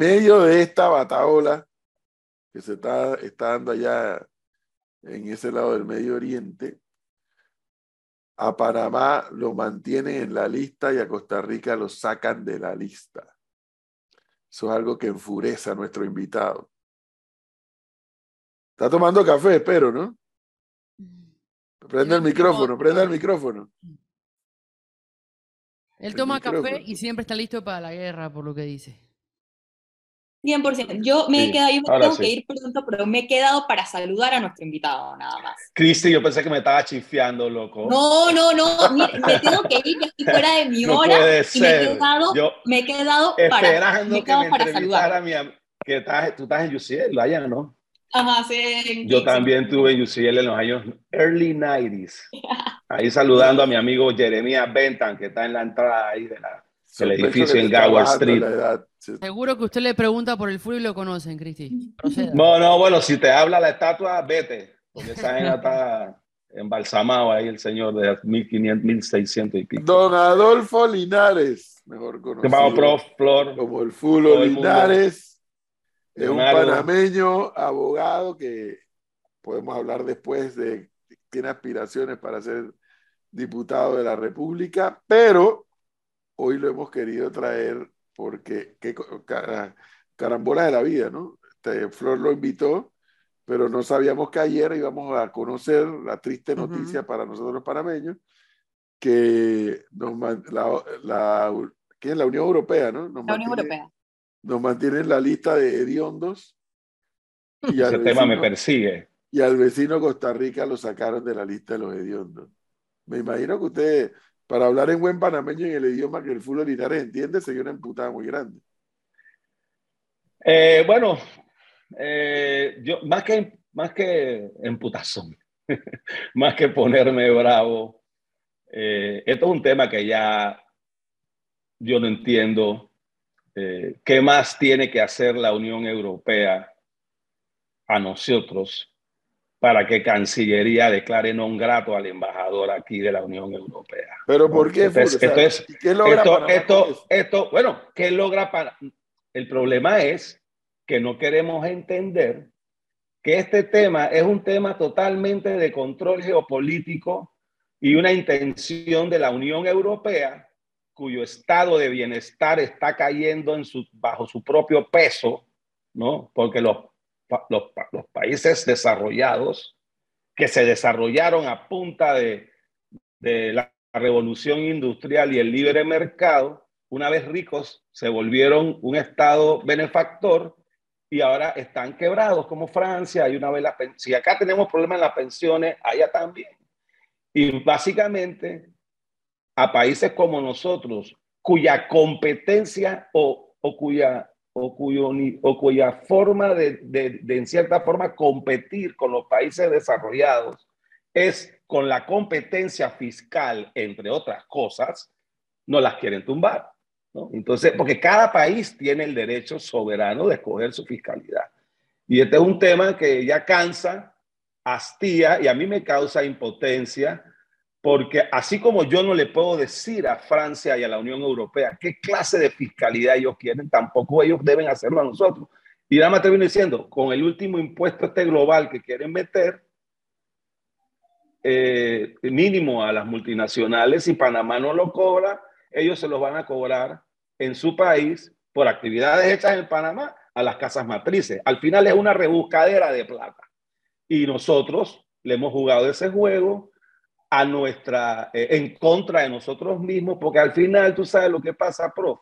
medio de esta bataola que se está, está dando allá en ese lado del Medio Oriente, a Panamá lo mantienen en la lista y a Costa Rica lo sacan de la lista. Eso es algo que enfurece a nuestro invitado. Está tomando café, espero, ¿no? Prende el micrófono, prende el micrófono. Él toma café y siempre está listo para la guerra, por lo que dice. 100%. Yo me he quedado, yo me tengo que ir pronto, pero me he quedado para saludar a nuestro invitado, nada más. Cristi, yo pensé que me estaba chifiando, loco. No, no, no, me, tengo que ir, estoy fuera de mi hora. Puede y me he quedado, yo me he quedado para, me he quedado que me para saludar. A mi, que estás, tú estás en UCL, allá, ¿no? Ajá, sí. Yo también tuve en UCL en los años early 90s. Ahí saludando a mi amigo Jeremías Bentan, que está en la entrada ahí de la, del edificio en Gower Street. Seguro que usted le pregunta por el fútbol y lo conocen, Cristi. No, no, bueno, si te habla la estatua, vete, porque esa gente está embalsamado ahí el señor de 1500, 1600 y pico. Don Adolfo Linares, mejor conocido prof, Flor, como el fútbol Linares. Es un panameño abogado que podemos hablar después de tiene aspiraciones para ser diputado de la República, pero hoy lo hemos querido traer porque qué carambola de la vida, ¿no? Este, Flor lo invitó, pero no sabíamos que ayer íbamos a conocer la triste noticia para nosotros los panameños, que nos, la, la, ¿qué es la Unión Europea, ¿no? Nos la Unión Europea. Nos mantiene en la lista de hediondos. Y Ese tema me persigue. Y al vecino Costa Rica lo sacaron de la lista de los hediondos. Me imagino que usted, para hablar en buen panameño en el idioma que el fútbol Linares entiende, sería una emputada muy grande. Eh, bueno, eh, yo más que, más que emputazón, más que ponerme bravo, eh, esto es un tema que ya yo no entiendo. ¿Qué más tiene que hacer la Unión Europea a nosotros para que Cancillería declare non grato al embajador aquí de la Unión Europea. Pero ¿por qué? esto es, ¿qué logra esto, esto, esto, bueno, ¿qué logra para? El problema es que no queremos entender que este tema es un tema totalmente de control geopolítico y una intención de la Unión Europea cuyo estado de bienestar está cayendo en su, bajo su propio peso, ¿no? Porque los los, países desarrollados que se desarrollaron a punta de, de la revolución industrial y el libre mercado, una vez ricos, se volvieron un estado benefactor y ahora están quebrados como Francia. Hay una vez la, si acá tenemos problemas en las pensiones, allá también. Y básicamente a países como nosotros, cuya competencia o, o cuya o, cuyo, o cuya forma de, de, en cierta forma, competir con los países desarrollados es con la competencia fiscal, entre otras cosas, no las quieren tumbar. ¿no? Entonces, porque cada país tiene el derecho soberano de escoger su fiscalidad. Y este es un tema que ya cansa, hastía y a mí me causa impotencia porque así como yo no le puedo decir a Francia y a la Unión Europea qué clase de fiscalidad ellos quieren, tampoco ellos deben hacerlo a nosotros. Y nada más termino diciendo, con el último impuesto este global que quieren meter, eh, mínimo a las multinacionales, si Panamá no lo cobra, ellos se los van a cobrar en su país por actividades hechas en Panamá a las casas matrices. Al final es una rebuscadera de plata. Y nosotros le hemos jugado ese juego a nuestra, eh, en contra de nosotros mismos, porque al final tú sabes lo que pasa, prof.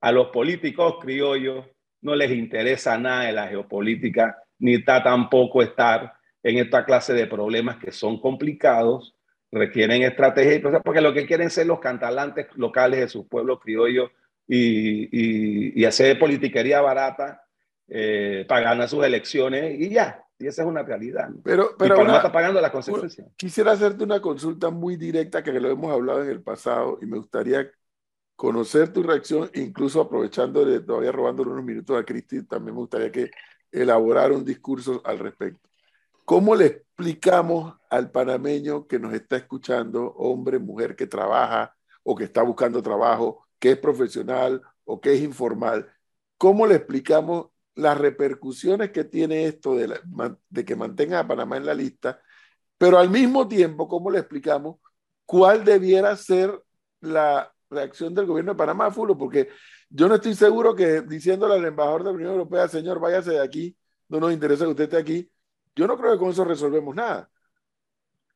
A los políticos criollos no les interesa nada de la geopolítica, ni está tampoco estar en esta clase de problemas que son complicados, requieren estrategia y porque lo que quieren ser los cantalantes locales de sus pueblos criollos y, y, hacer politiquería barata eh, para ganar sus elecciones y ya. Y esa es una realidad. Pero, pero y está pagando las consecuencias. Quisiera hacerte una consulta muy directa que lo hemos hablado en el pasado y me gustaría conocer tu reacción, incluso aprovechando de todavía robándole unos minutos a Cristi, también me gustaría que elaborara un discurso al respecto. ¿Cómo le explicamos al panameño que nos está escuchando, hombre, mujer que trabaja o que está buscando trabajo, que es profesional o que es informal, ¿cómo le explicamos las repercusiones que tiene esto de, de que mantenga a Panamá en la lista? Pero al mismo tiempo, ¿cómo le explicamos cuál debiera ser la reacción del gobierno de Panamá, Fulo? Porque yo no estoy seguro que diciéndole al embajador de la Unión Europea, señor, váyase de aquí, no nos interesa que usted esté aquí, yo no creo que con eso resolvemos nada.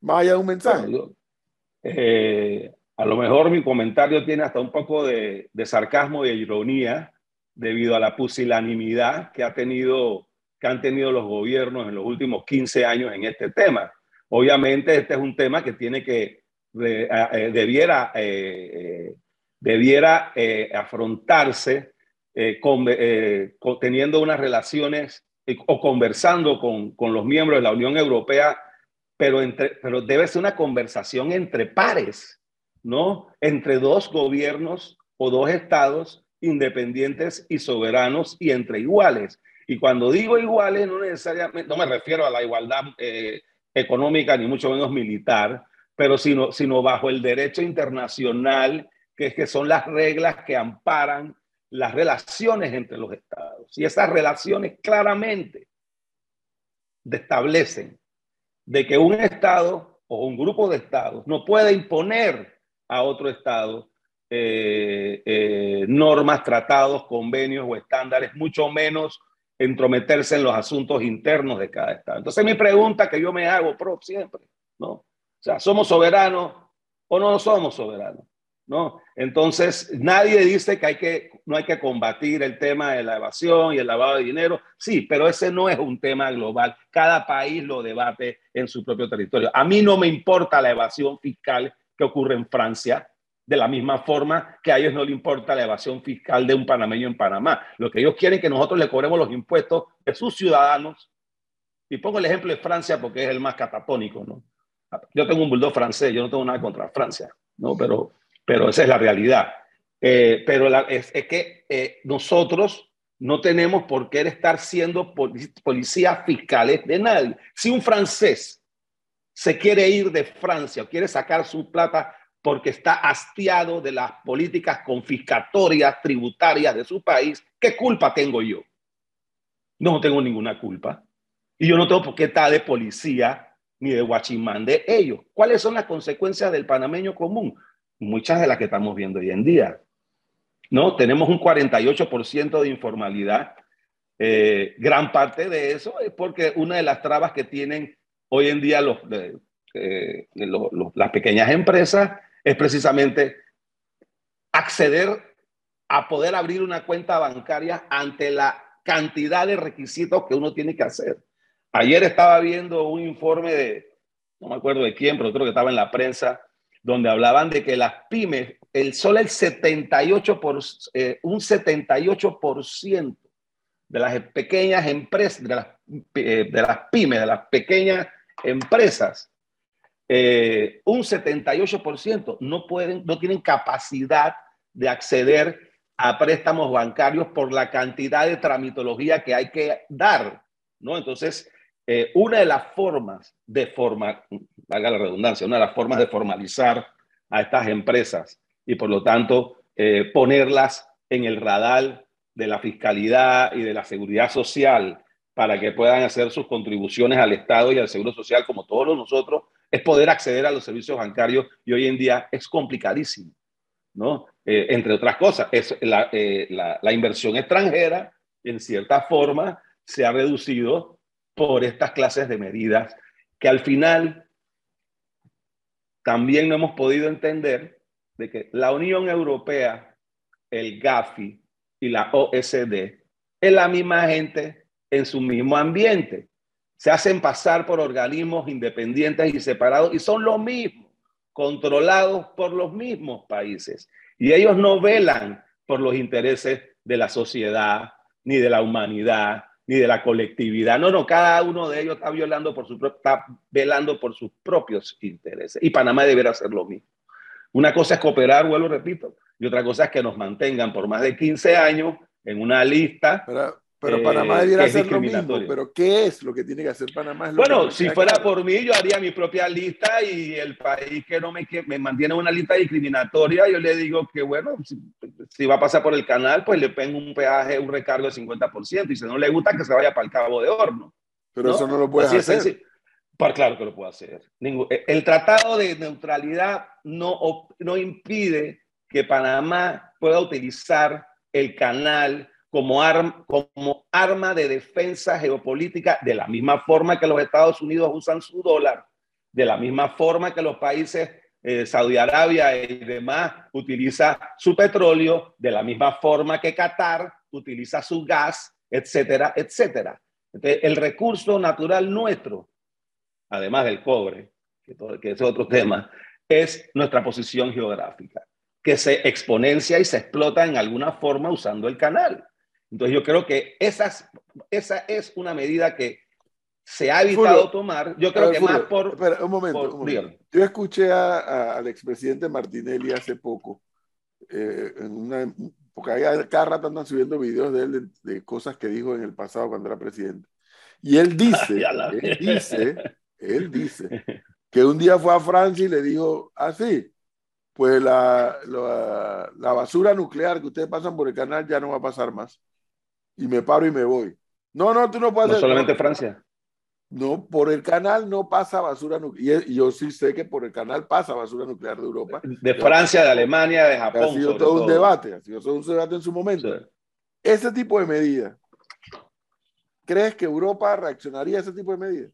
Más allá de un mensaje. Eh, a lo mejor mi comentario tiene hasta un poco de, sarcasmo y de ironía debido a la pusilanimidad que, ha tenido, que han tenido los gobiernos en los últimos 15 años en este tema. Obviamente este es un tema que tiene que, eh, debiera, eh, debiera afrontarse con, teniendo unas relaciones o conversando con, con los miembros de la Unión Europea, pero, entre, pero debe ser una conversación entre pares, ¿no? Entre dos gobiernos o dos estados independientes y soberanos y entre iguales. Y cuando digo iguales, no necesariamente, no me refiero a la igualdad eh, económica ni mucho menos militar, pero sino, sino bajo el derecho internacional, que, es que son las reglas que amparan las relaciones entre los estados. Y esas relaciones claramente establecen de que un estado o un grupo de estados no puede imponer a otro estado eh, eh, normas, tratados, convenios o estándares, mucho menos entrometerse en los asuntos internos de cada estado. Entonces mi pregunta que yo me hago pro siempre, ¿no? O sea, ¿somos soberanos o no somos soberanos? ¿no? Entonces, nadie dice que, hay que no hay que combatir el tema de la evasión y el lavado de dinero. Sí, pero ese no es un tema global. Cada país lo debate en su propio territorio. A mí no me importa la evasión fiscal que ocurre en Francia, de la misma forma que a ellos no le importa la evasión fiscal de un panameño en Panamá. Lo que ellos quieren es que nosotros le cobremos los impuestos de sus ciudadanos. Y pongo el ejemplo de Francia porque es el más catatónico, ¿no? Yo tengo un bulldog francés, yo no tengo nada contra Francia, ¿no? Pero pero esa es la realidad. Eh, pero es, que eh, nosotros no tenemos por qué estar siendo policías fiscales de nadie. Si un francés se quiere ir de Francia o quiere sacar su plata porque está hastiado de las políticas confiscatorias tributarias de su país, ¿qué culpa tengo yo? No tengo ninguna culpa. Y yo no tengo por qué estar de policía ni de guachimán de ellos. ¿Cuáles son las consecuencias del panameño común? muchas de las que estamos viendo hoy en día. ¿no? Tenemos un 48% de informalidad. Eh, gran parte de eso es porque una de las trabas que tienen hoy en día los, eh, las pequeñas empresas es precisamente acceder a poder abrir una cuenta bancaria ante la cantidad de requisitos que uno tiene que hacer. Ayer estaba viendo un informe de, no me acuerdo de quién, pero creo que estaba en la prensa, donde hablaban de que las pymes, el solo el 78 por, eh, un 78% de las pequeñas empresas, eh, de las pymes, de las pequeñas empresas, eh, un 78% no pueden, no tienen capacidad de acceder a préstamos bancarios por la cantidad de tramitología que hay que dar, ¿no? Entonces, una de las formas de formar, valga la redundancia, una de las formas de formalizar a estas empresas y por lo tanto eh, ponerlas en el radar de la fiscalidad y de la seguridad social para que puedan hacer sus contribuciones al Estado y al Seguro Social como todos nosotros, es poder acceder a los servicios bancarios y hoy en día es complicadísimo, ¿no? Eh, entre otras cosas, eh, la inversión extranjera en cierta forma se ha reducido por estas clases de medidas que al final también no hemos podido entender de que la Unión Europea, el GAFI y la OSD es la misma gente en su mismo ambiente. Se hacen pasar por organismos independientes y separados y son los mismos, controlados por los mismos países. Y ellos no velan por los intereses de la sociedad, ni de la humanidad, ni de la colectividad. No, no, cada uno de ellos está violando por su está velando por sus propios intereses. Y Panamá deberá hacer lo mismo. Una cosa es cooperar, vuelvo, repito, y otra cosa es que nos mantengan por más de 15 años en una lista. Pero, pero Panamá eh, debiera hacer lo mismo. Pero ¿qué es lo que tiene que hacer Panamá? bueno, si fuera por mí, yo haría mi propia lista y el país que no me, que me mantiene una lista discriminatoria, yo le digo que, bueno, si va a pasar por el canal, pues le pongo un peaje, un recargo de 50%, y si no le gusta, que se vaya para el Cabo de Horno. Pero eso no lo puede hacer. Pues claro que lo puede hacer. Eh, el tratado de neutralidad no, no impide que Panamá pueda utilizar el canal como, arma, como arma de defensa geopolítica de la misma forma que los Estados Unidos usan su dólar, de la misma forma que los países eh, Saudi Arabia y demás utiliza su petróleo, de la misma forma que Qatar utiliza su gas, etcétera, etcétera. Entonces, el recurso natural nuestro, además del cobre, que, que es otro tema, es nuestra posición geográfica, que se exponencia y se explota en alguna forma usando el canal. Entonces yo creo que esas, esa es una medida que se ha evitado tomar. Yo creo que más por... Espera, un momento. Yo escuché a, al expresidente Martinelli hace poco, eh, en una, porque cada rato andan subiendo videos de él de, cosas que dijo en el pasado cuando era presidente. Y él dice, él dice, él dice, que un día fue a Francia y le dijo así, pues la, la, la basura nuclear que ustedes pasan por el canal ya no va a pasar más y me paro y me voy. No, no, tú no puedes. No solamente Francia. No, por el canal no pasa basura nuclear. Y yo sí sé que por el canal pasa basura nuclear de Europa. De Francia, de Alemania, de Japón. Ha sido todo, un debate, ha sido todo un debate en su momento. Ese tipo de medidas, ¿crees que Europa reaccionaría a ese tipo de medidas?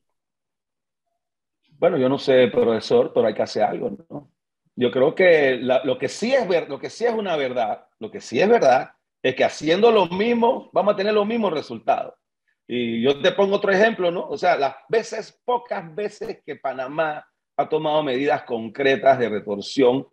Bueno, yo no sé, profesor, pero hay que hacer algo, ¿no? Yo creo que lo, que sí es ver, lo que sí es una verdad, lo que sí es verdad es que haciendo lo mismo vamos a tener los mismos resultados. Y yo te pongo otro ejemplo, ¿no? O sea, las veces, pocas veces que Panamá ha tomado medidas concretas de retorsión,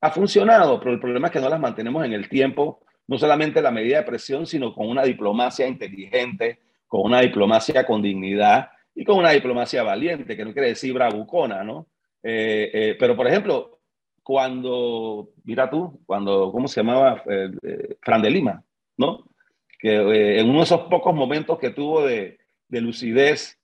ha funcionado, pero el problema es que no las mantenemos en el tiempo, no solamente la medida de presión, sino con una diplomacia inteligente, con una diplomacia con dignidad y con una diplomacia valiente, que no quiere decir bravucona, ¿no? Eh, eh, pero, por ejemplo, cuando, mira tú, cuando, ¿cómo se llamaba? Eh, eh, Fran de Lima, ¿no? Que eh, en uno de esos pocos momentos que tuvo de, de lucidez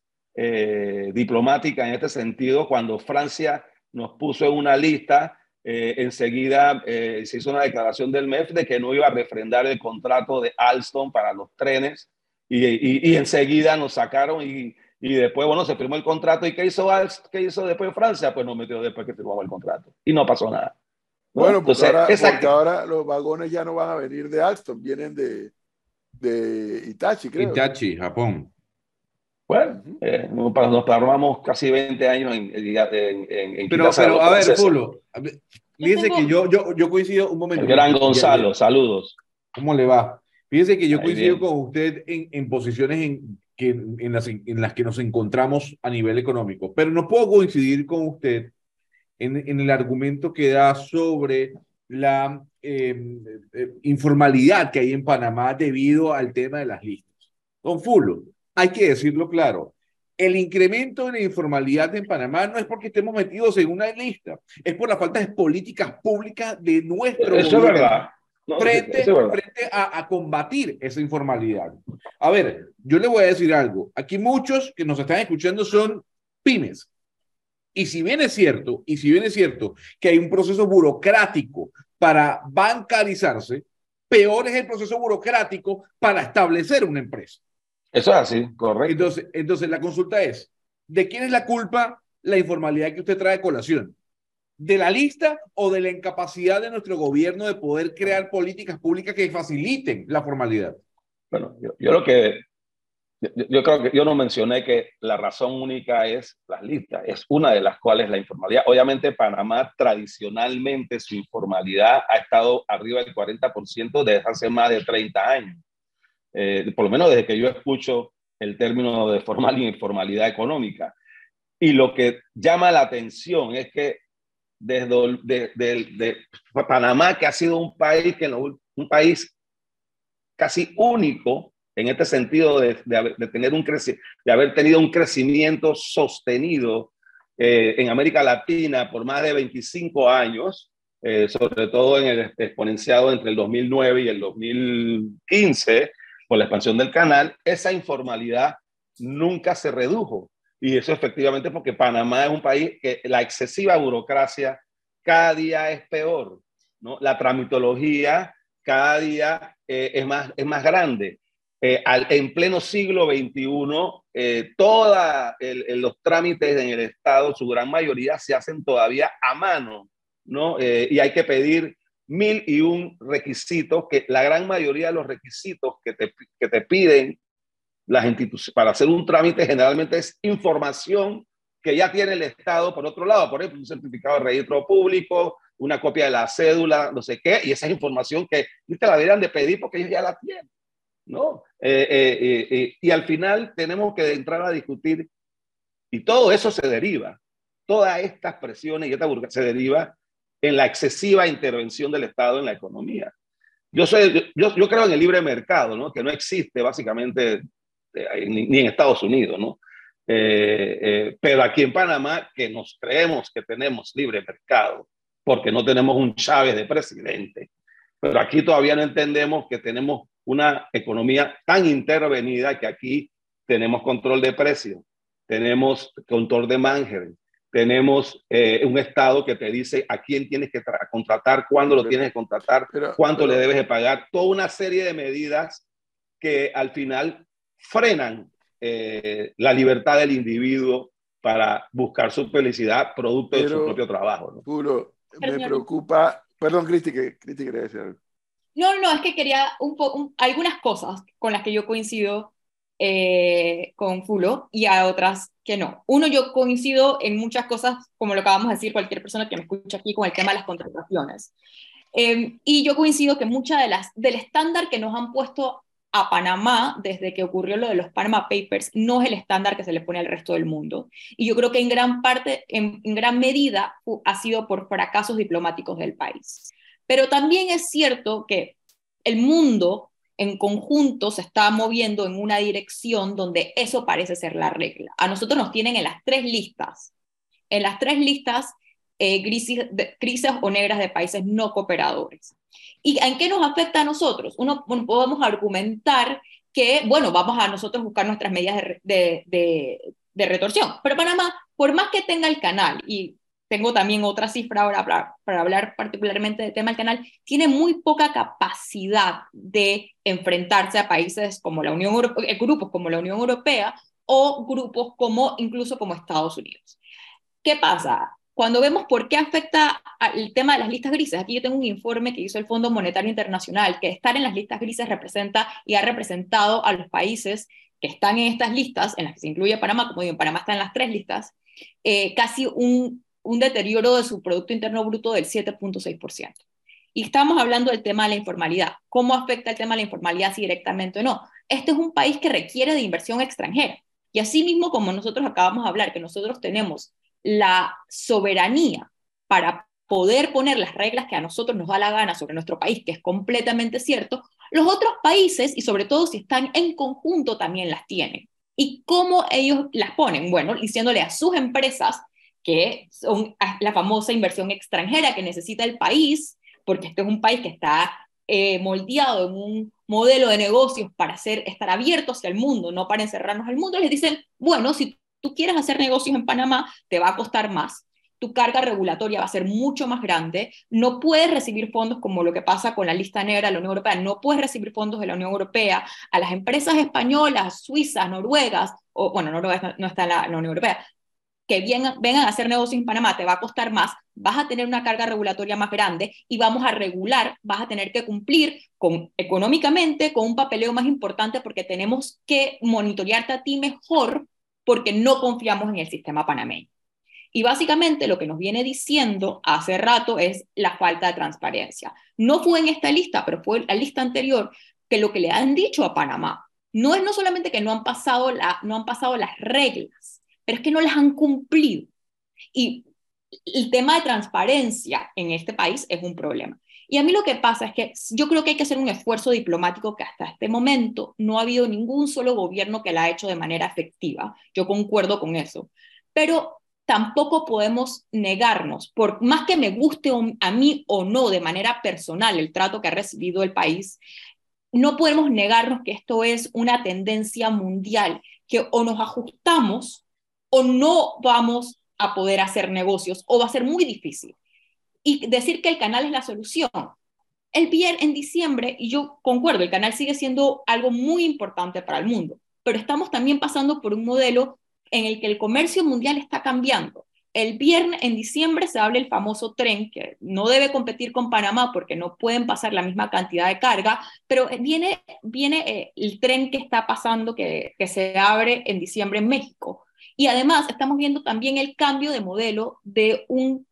diplomática en este sentido, cuando Francia nos puso en una lista, enseguida se hizo una declaración del MEF de que no iba a refrendar el contrato de Alstom para los trenes y, y, y enseguida nos sacaron y y después, bueno, se firmó el contrato. ¿Y qué hizo, qué hizo después Francia? Pues no metió después que firmaba el contrato. Y no pasó nada. Bueno, pues ahora, porque ahora los vagones ya no van a venir de Alstom, vienen de, de Itachi, creo. Itachi, Japón. Bueno, eh, nos tardamos casi 20 años en, en, en Pero, pero a ver, Pulo, fíjese que yo, yo, yo coincido un momento. gran Gonzalo, saludos. ¿Cómo le va? Fíjese que yo coincido con usted en, en posiciones en, que, en, las, en las que nos encontramos a nivel económico. Pero no puedo coincidir con usted en, en el argumento que da sobre la em, eh, informalidad que hay en Panamá debido al tema de las listas. Don Fulo, hay que decirlo claro. El incremento de la informalidad en Panamá no es porque estemos metidos en una lista, es por las faltas de políticas públicas de nuestro Eso es verdad frente, a, combatir esa informalidad. A ver, yo le voy a decir algo. Aquí muchos que nos están escuchando son pymes. Y si bien es cierto, y si bien es cierto que hay un proceso burocrático para bancarizarse, peor es el proceso burocrático para establecer una empresa. Eso es así, correcto. Entonces, entonces la consulta es, ¿de quién es la culpa la informalidad que usted trae a colación? De la lista o de la incapacidad de nuestro gobierno de poder crear políticas públicas que faciliten la formalidad? Bueno, yo, lo que, yo, creo que yo no mencioné que la razón única es las listas, es una de las cuales la informalidad. Obviamente Panamá tradicionalmente su informalidad ha estado arriba del 40% desde hace más de 30 años. Eh, por lo menos desde que yo escucho el término de formal y informalidad económica. Y lo que llama la atención es que desde de, Panamá, que ha sido un país, que un país casi único en este sentido de, haber, tener un de haber tenido un crecimiento sostenido eh, en América Latina por más de 25 años, eh, sobre todo en el exponenciado entre el 2009 y el 2015, por la expansión del canal, esa informalidad nunca se redujo. Y eso efectivamente porque Panamá es un país que la excesiva burocracia cada día es peor. ¿no? La tramitología cada día eh, es, más, es más grande. Eh, al, en pleno siglo XXI, todos los trámites en el Estado, su gran mayoría, se hacen todavía a mano, ¿no? y hay que pedir mil y un requisitos, que la gran mayoría de los requisitos que te, que te piden las instituciones para hacer un trámite generalmente es información que ya tiene el Estado por otro lado, por ejemplo, un certificado de registro público, una copia de la cédula, no sé qué, y esa es información que te la deberían de pedir porque ellos ya la tienen, ¿no? Eh, eh, eh, y al final tenemos que entrar a discutir, y todo eso se deriva, todas estas presiones y esta se deriva en la excesiva intervención del Estado en la economía. Yo, soy, yo, yo creo en el libre mercado, ¿no? que no existe básicamente ni, ni en Estados Unidos, ¿no? Eh, eh, pero aquí en Panamá, que nos creemos que tenemos libre mercado, porque no tenemos un Chávez de presidente, pero aquí todavía no entendemos que tenemos una economía tan intervenida que aquí tenemos control de precios, tenemos control de manager, tenemos eh, un Estado que te dice a quién tienes que contratar, cuándo lo tienes que contratar, cuánto le debes de pagar, toda una serie de medidas que al final frenan eh, la libertad del individuo para buscar su felicidad producto de su propio trabajo. ¿no? Puro, me preocupa. Perdón, Cristi, que Cristi quería decir algo. No, no, es que quería un, algunas cosas con las que yo coincido eh, con Fulo y a otras que no. Uno, yo coincido en muchas cosas, como lo acabamos de decir cualquier persona que me escucha aquí, con el tema de las contrataciones. Eh, y yo coincido que mucha de las, del estándar que nos han puesto a Panamá, desde que ocurrió lo de los Panama Papers, no es el estándar que se le pone al resto del mundo. Y yo creo que en gran parte, en, gran medida, ha sido por fracasos diplomáticos del país. Pero también es cierto que el mundo en conjunto se está moviendo en una dirección donde eso parece ser la regla. A nosotros nos tienen en las tres listas. En las tres listas, eh, crisis, crisis o negras de países no cooperadores. ¿Y en qué nos afecta a nosotros? Uno, podemos argumentar que, bueno, vamos a nosotros buscar nuestras medidas de, de, retorsión. Pero Panamá, por más que tenga el canal, y tengo también otra cifra ahora para, para, hablar particularmente del tema del canal, tiene muy poca capacidad de enfrentarse a países como la Unión Europea, eh, grupos como la Unión Europea o grupos como incluso como Estados Unidos. ¿Qué pasa? Cuando vemos por qué afecta el tema de las listas grises, aquí yo tengo un informe que hizo el Fondo Monetario Internacional, que estar en las listas grises representa y ha representado a los países que están en estas listas, en las que se incluye Panamá, como digo, Panamá está en las tres listas, eh, casi un, un deterioro de su Producto Interno Bruto del 7.6%. Y estamos hablando del tema de la informalidad. ¿Cómo afecta el tema de la informalidad si directamente o no? Este es un país que requiere de inversión extranjera. Y así mismo como nosotros acabamos de hablar, que nosotros tenemos la soberanía para poder poner las reglas que a nosotros nos da la gana sobre nuestro país, que es completamente cierto, los otros países, y sobre todo si están en conjunto, también las tienen. ¿Y cómo ellos las ponen? Bueno, diciéndole a sus empresas que son la famosa inversión extranjera que necesita el país, porque este es un país que está eh, moldeado en un modelo de negocios para ser, estar abierto hacia el mundo, no para encerrarnos al mundo, les dicen, bueno, si tú quieres hacer negocios en Panamá, te va a costar más, tu carga regulatoria va a ser mucho más grande, no puedes recibir fondos como lo que pasa con la lista negra de la Unión Europea, no puedes recibir fondos de la Unión Europea, a las empresas españolas, suizas, noruegas, o bueno, Noruega no está en la, Unión Europea, que vengan a hacer negocios en Panamá, te va a costar más, vas a tener una carga regulatoria más grande y vamos a regular, vas a tener que cumplir con, económicamente con un papeleo más importante porque tenemos que monitorearte a ti mejor porque no confiamos en el sistema panameño. Y básicamente lo que nos viene diciendo hace rato es la falta de transparencia. No fue en esta lista, pero fue en la lista anterior que lo que le han dicho a Panamá no es no solamente que no han pasado, la, no han pasado las reglas, pero es que no las han cumplido. Y el tema de transparencia en este país es un problema. Y a mí lo que pasa es que yo creo que hay que hacer un esfuerzo diplomático que hasta este momento no ha habido ningún solo gobierno que la ha hecho de manera efectiva. Yo concuerdo con eso. Pero tampoco podemos negarnos, por más que me guste a mí o no de manera personal el trato que ha recibido el país, no podemos negarnos que esto es una tendencia mundial, que o nos ajustamos o no vamos a poder hacer negocios o va a ser muy difícil y decir que el canal es la solución. El viernes, en diciembre, y yo concuerdo, el canal sigue siendo algo muy importante para el mundo, pero estamos también pasando por un modelo en el que el comercio mundial está cambiando. El viernes, en diciembre, se habla el famoso tren que no debe competir con Panamá porque no pueden pasar la misma cantidad de carga, pero viene, viene eh, el tren que está pasando, que, que se abre en diciembre en México. Y además estamos viendo también el cambio de modelo de, un,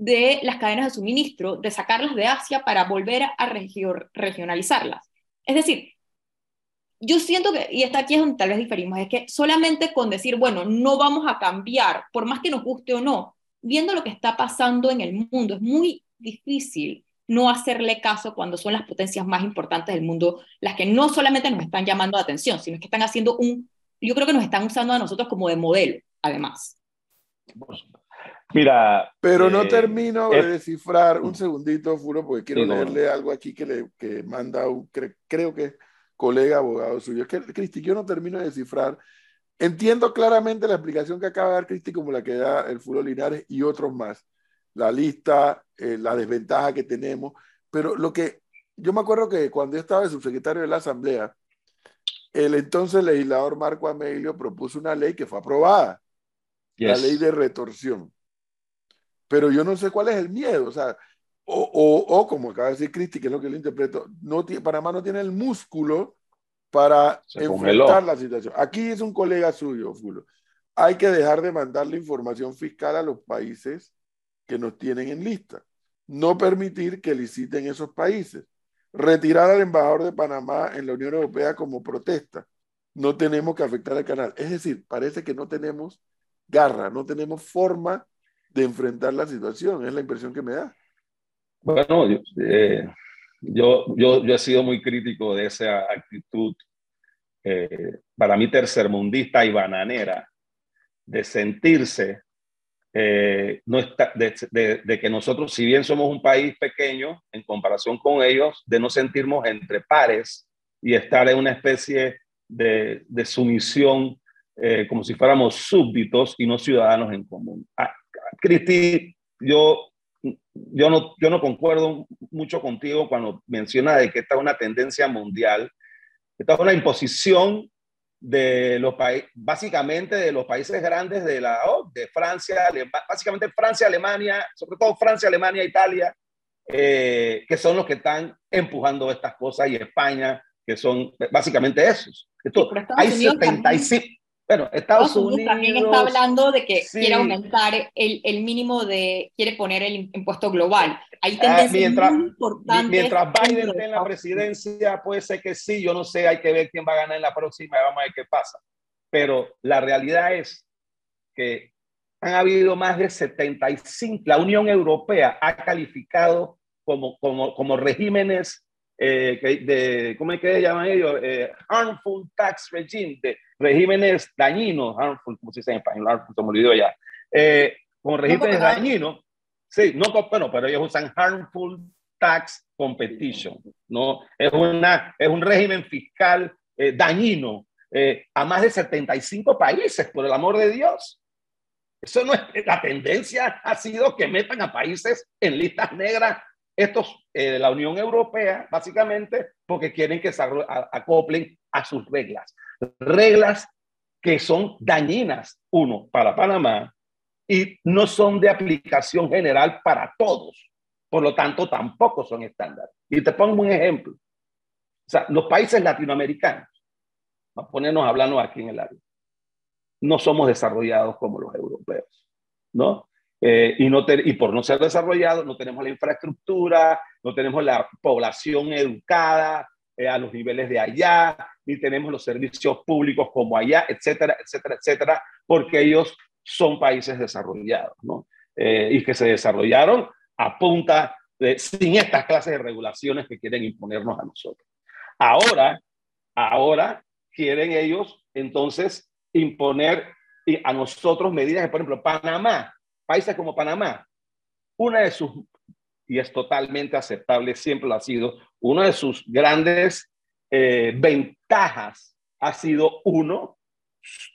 de las cadenas de suministro, de sacarlas de Asia para volver a regionalizarlas. Es decir, yo siento que, y está aquí es donde tal vez diferimos, es que solamente con decir, bueno, no vamos a cambiar, por más que nos guste o no, viendo lo que está pasando en el mundo, es muy difícil no hacerle caso cuando son las potencias más importantes del mundo las que no solamente nos están llamando la atención, sino que están haciendo un, yo creo que nos están usando a nosotros como de modelo, además. Mira. Pero no eh, termino de descifrar, un segundito, Furo, porque quiero leerle algo aquí que, le, que manda, un, creo que colega abogado suyo. Es que, Cristi, yo no termino de descifrar. Entiendo claramente la explicación que acaba de dar Cristi, como la que da el Furo Linares y otros más. La lista, eh, la desventaja que tenemos. Pero lo que yo me acuerdo que cuando yo estaba de subsecretario de la Asamblea, el entonces legislador Marco Amelio propuso una ley que fue aprobada, la ley de retorsión. Pero yo no sé cuál es el miedo, o sea, o, o, como acaba de decir Cristi, que es lo que le interpreto, no Panamá no tiene el músculo para enfrentar la situación. Aquí es un colega suyo, Fulo. Hay que dejar de mandarle información fiscal a los países que nos tienen en lista. No permitir que liciten esos países. Retirar al embajador de Panamá en la Unión Europea como protesta. No tenemos que afectar al canal. Es decir, parece que no tenemos garra, no tenemos forma de enfrentar la situación. Es la impresión que me da. Bueno, eh, yo, yo, yo, he sido muy crítico de esa actitud, eh, para mí tercermundista y bananera, de sentirse, eh, no está, de, de, que nosotros, si bien somos un país pequeño en comparación con ellos, de no sentirnos entre pares y estar en una especie de, de sumisión como si fuéramos súbditos y no ciudadanos en común. Ah, Cristi, yo yo no, yo no concuerdo mucho contigo cuando menciona de que esta es una tendencia mundial. Esta es una imposición de los países, básicamente de los países grandes de la de Francia, básicamente Francia, Alemania, sobre todo Francia, Alemania, Italia, eh, que son los que están empujando estas cosas y España, que son básicamente esos. Esto, hay 75, bueno, Estados, Unidos, también está hablando de que quiere aumentar el, el, mínimo de, quiere poner el impuesto global. Hay ah, tendencias mientras, muy importantes. Mientras Biden esté en la presidencia, puede ser que sí, yo no sé, hay que ver quién va a ganar en la próxima vamos a ver qué pasa. Pero la realidad es que han habido más de 75, la Unión Europea ha calificado como, como, como regímenes eh, de, ¿cómo es que llaman ellos? Eh, harmful tax regime, de regímenes dañinos, harmful, como se dice en español, harmful, se me olvidó ya, eh, con regímenes dañinos, sí, no, bueno, pero ellos usan harmful tax competition, ¿no? Es, una, es un régimen fiscal eh, dañino a más de 75 países, por el amor de Dios. Eso no es, la tendencia ha sido que metan a países en listas negras estos de la Unión Europea, básicamente, porque quieren que se acoplen a sus reglas. Reglas que son dañinas, uno, para Panamá y no son de aplicación general para todos. Por lo tanto, tampoco son estándares. Y te pongo un ejemplo. O sea, los países latinoamericanos, a ponernos hablando aquí en el área, no somos desarrollados como los europeos, ¿no? Eh, y, no y por no ser desarrollados, no tenemos la infraestructura, no tenemos la población educada eh, a los niveles de allá, ni tenemos los servicios públicos como allá, etcétera, etcétera, etcétera, porque ellos son países desarrollados, ¿no? Eh, y que se desarrollaron a punta de, sin estas clases de regulaciones que quieren imponernos a nosotros. Ahora, ahora quieren ellos entonces imponer a nosotros medidas por ejemplo, Panamá países como Panamá, una de sus, y es totalmente aceptable, siempre lo ha sido, una de sus grandes eh, ventajas ha sido, uno,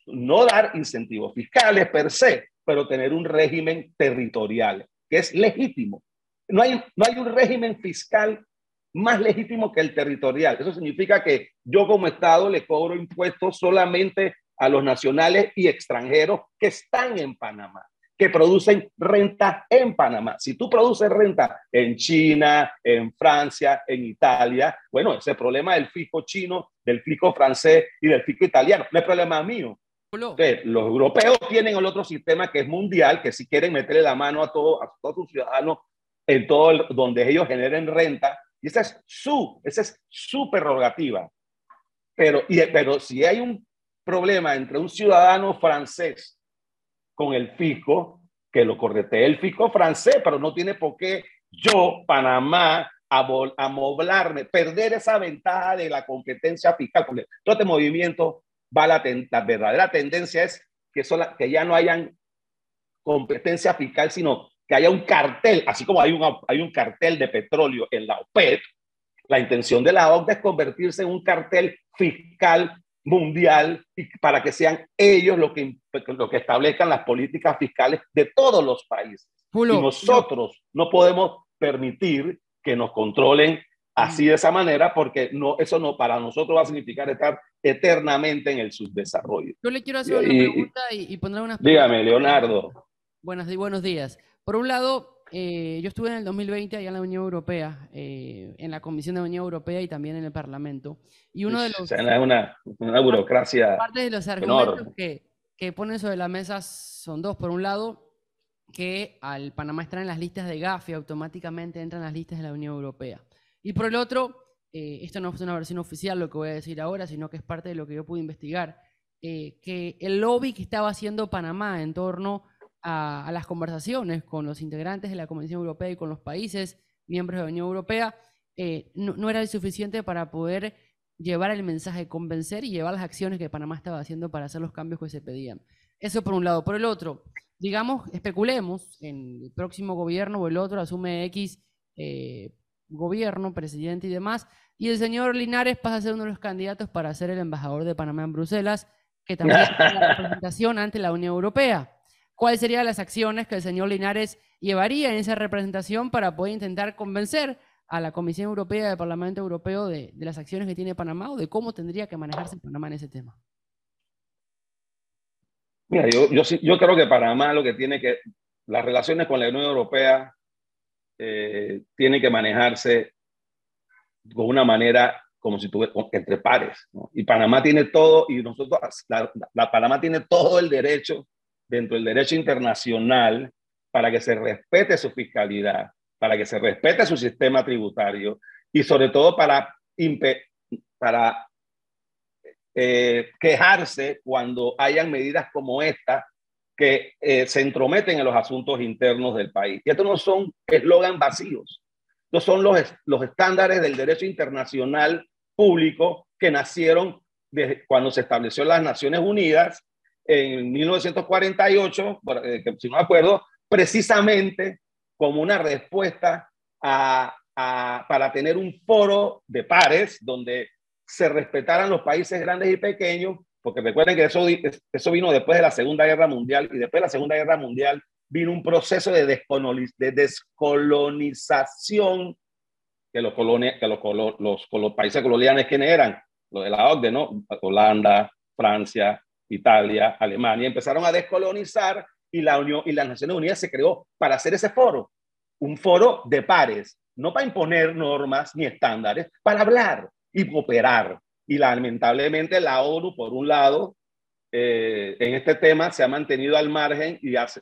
no dar incentivos fiscales per se, pero tener un régimen territorial, que es legítimo. No hay, no hay un régimen fiscal más legítimo que el territorial. Eso significa que yo como Estado le cobro impuestos solamente a los nacionales y extranjeros que están en Panamá, que producen renta en Panamá. Si tú produces renta en China, en Francia, en Italia, bueno, ese problema del fisco chino, del fisco francés y del fisco italiano no es problema mío. los europeos tienen el otro sistema que es mundial, que si quieren meterle la mano a, todo, a todos sus ciudadanos en todo donde ellos generen renta, y esa es su, esa es su prerrogativa. Pero, y, pero si hay un problema entre un ciudadano francés con el fisco, que lo corretee el fisco francés, pero no tiene por qué yo, Panamá, amoblarme, perder esa ventaja de la competencia fiscal, porque todo este movimiento va la, la verdadera tendencia es que, que ya no hayan competencia fiscal, sino que haya un cartel, así como hay un, hay un cartel de petróleo en la OPEP, la intención de la OCDE es convertirse en un cartel fiscal mundial y para que sean ellos lo que, lo que establezcan las políticas fiscales de todos los países. y nosotros no podemos permitir que nos controlen así de esa manera porque no, eso no para nosotros va a significar estar eternamente en el subdesarrollo. Yo le quiero hacer una pregunta y, y poner unas... Dígame, Leonardo. Buenos, buenos días. Por un lado, eh, yo estuve en el 2020 allá en la Unión Europea, eh, en la Comisión de la Unión Europea y también en el Parlamento. Y uno de los... O una, una burocracia Parte de los argumentos que, que ponen sobre la mesa son dos. Por un lado, que al Panamá estar en las listas de GAFI automáticamente entran en las listas de la Unión Europea. Y por el otro, eh, esto no es una versión oficial lo que voy a decir ahora, sino que es parte de lo que yo pude investigar, que el lobby que estaba haciendo Panamá en torno a, las conversaciones con los integrantes de la Comisión Europea y con los países miembros de la Unión Europea, eh, no, era suficiente para poder llevar el mensaje, convencer y llevar las acciones que Panamá estaba haciendo para hacer los cambios que se pedían. Eso por un lado. Por el otro, digamos, especulemos, en el próximo gobierno o el otro asume X eh, gobierno, presidente y demás, y el señor Linares pasa a ser uno de los candidatos para ser el embajador de Panamá en Bruselas, que también tiene la representación ante la Unión Europea cuáles serían las acciones que el señor Linares llevaría en esa representación para poder intentar convencer a la Comisión Europea del Parlamento Europeo de, las acciones que tiene Panamá o de cómo tendría que manejarse Panamá en ese tema. Mira, yo, yo, yo creo que Panamá lo que tiene que, las relaciones con la Unión Europea eh, tienen que manejarse con una manera como si tuviera entre pares. Y Panamá tiene todo, y nosotros, la Panamá tiene todo el derecho dentro del derecho internacional para que se respete su fiscalidad, para que se respete su sistema tributario y sobre todo para, para eh, quejarse cuando hayan medidas como esta que eh, se entrometen en los asuntos internos del país. Y estos no son eslogan vacíos, estos son los, los estándares del derecho internacional público que nacieron desde cuando se estableció las Naciones Unidas en 1948, eh, si no me acuerdo, precisamente como una respuesta a, para tener un foro de pares donde se respetaran los países grandes y pequeños, porque recuerden que eso, eso vino después de la Segunda Guerra Mundial y después de la Segunda Guerra Mundial vino un proceso de, de descolonización que los, colonia, que los, los, países coloniales, ¿quiénes eran? Los de la OCDE, ¿no? Holanda, Francia, Italia, Alemania, empezaron a descolonizar y la Unión y las Naciones Unidas se creó para hacer ese foro, un foro de pares, no para imponer normas ni estándares, para hablar y cooperar. Y lamentablemente la ONU, por un lado, eh, en este tema se ha mantenido al margen y, hace,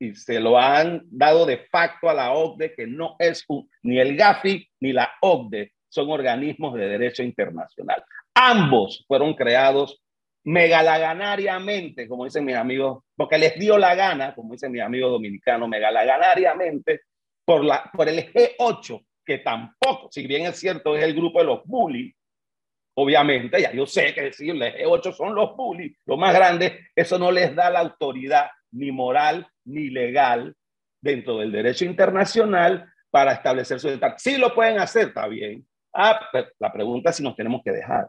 y se lo han dado de facto a la OCDE, que no es ni el GAFI ni la OCDE, son organismos de derecho internacional. Ambos fueron creados megalaganariamente, como dicen mis amigos, porque les dio la gana, como dicen mis amigos dominicanos, megalaganariamente, por, la, por el G8, que tampoco, si bien es cierto, es el grupo de los bullies, obviamente, ya yo sé que decir, el G8 son los bullies, los más grandes, eso no les da la autoridad ni moral ni legal dentro del derecho internacional para establecer su detalle. Sí lo pueden hacer, está bien. Ah, la pregunta es si nos tenemos que dejar.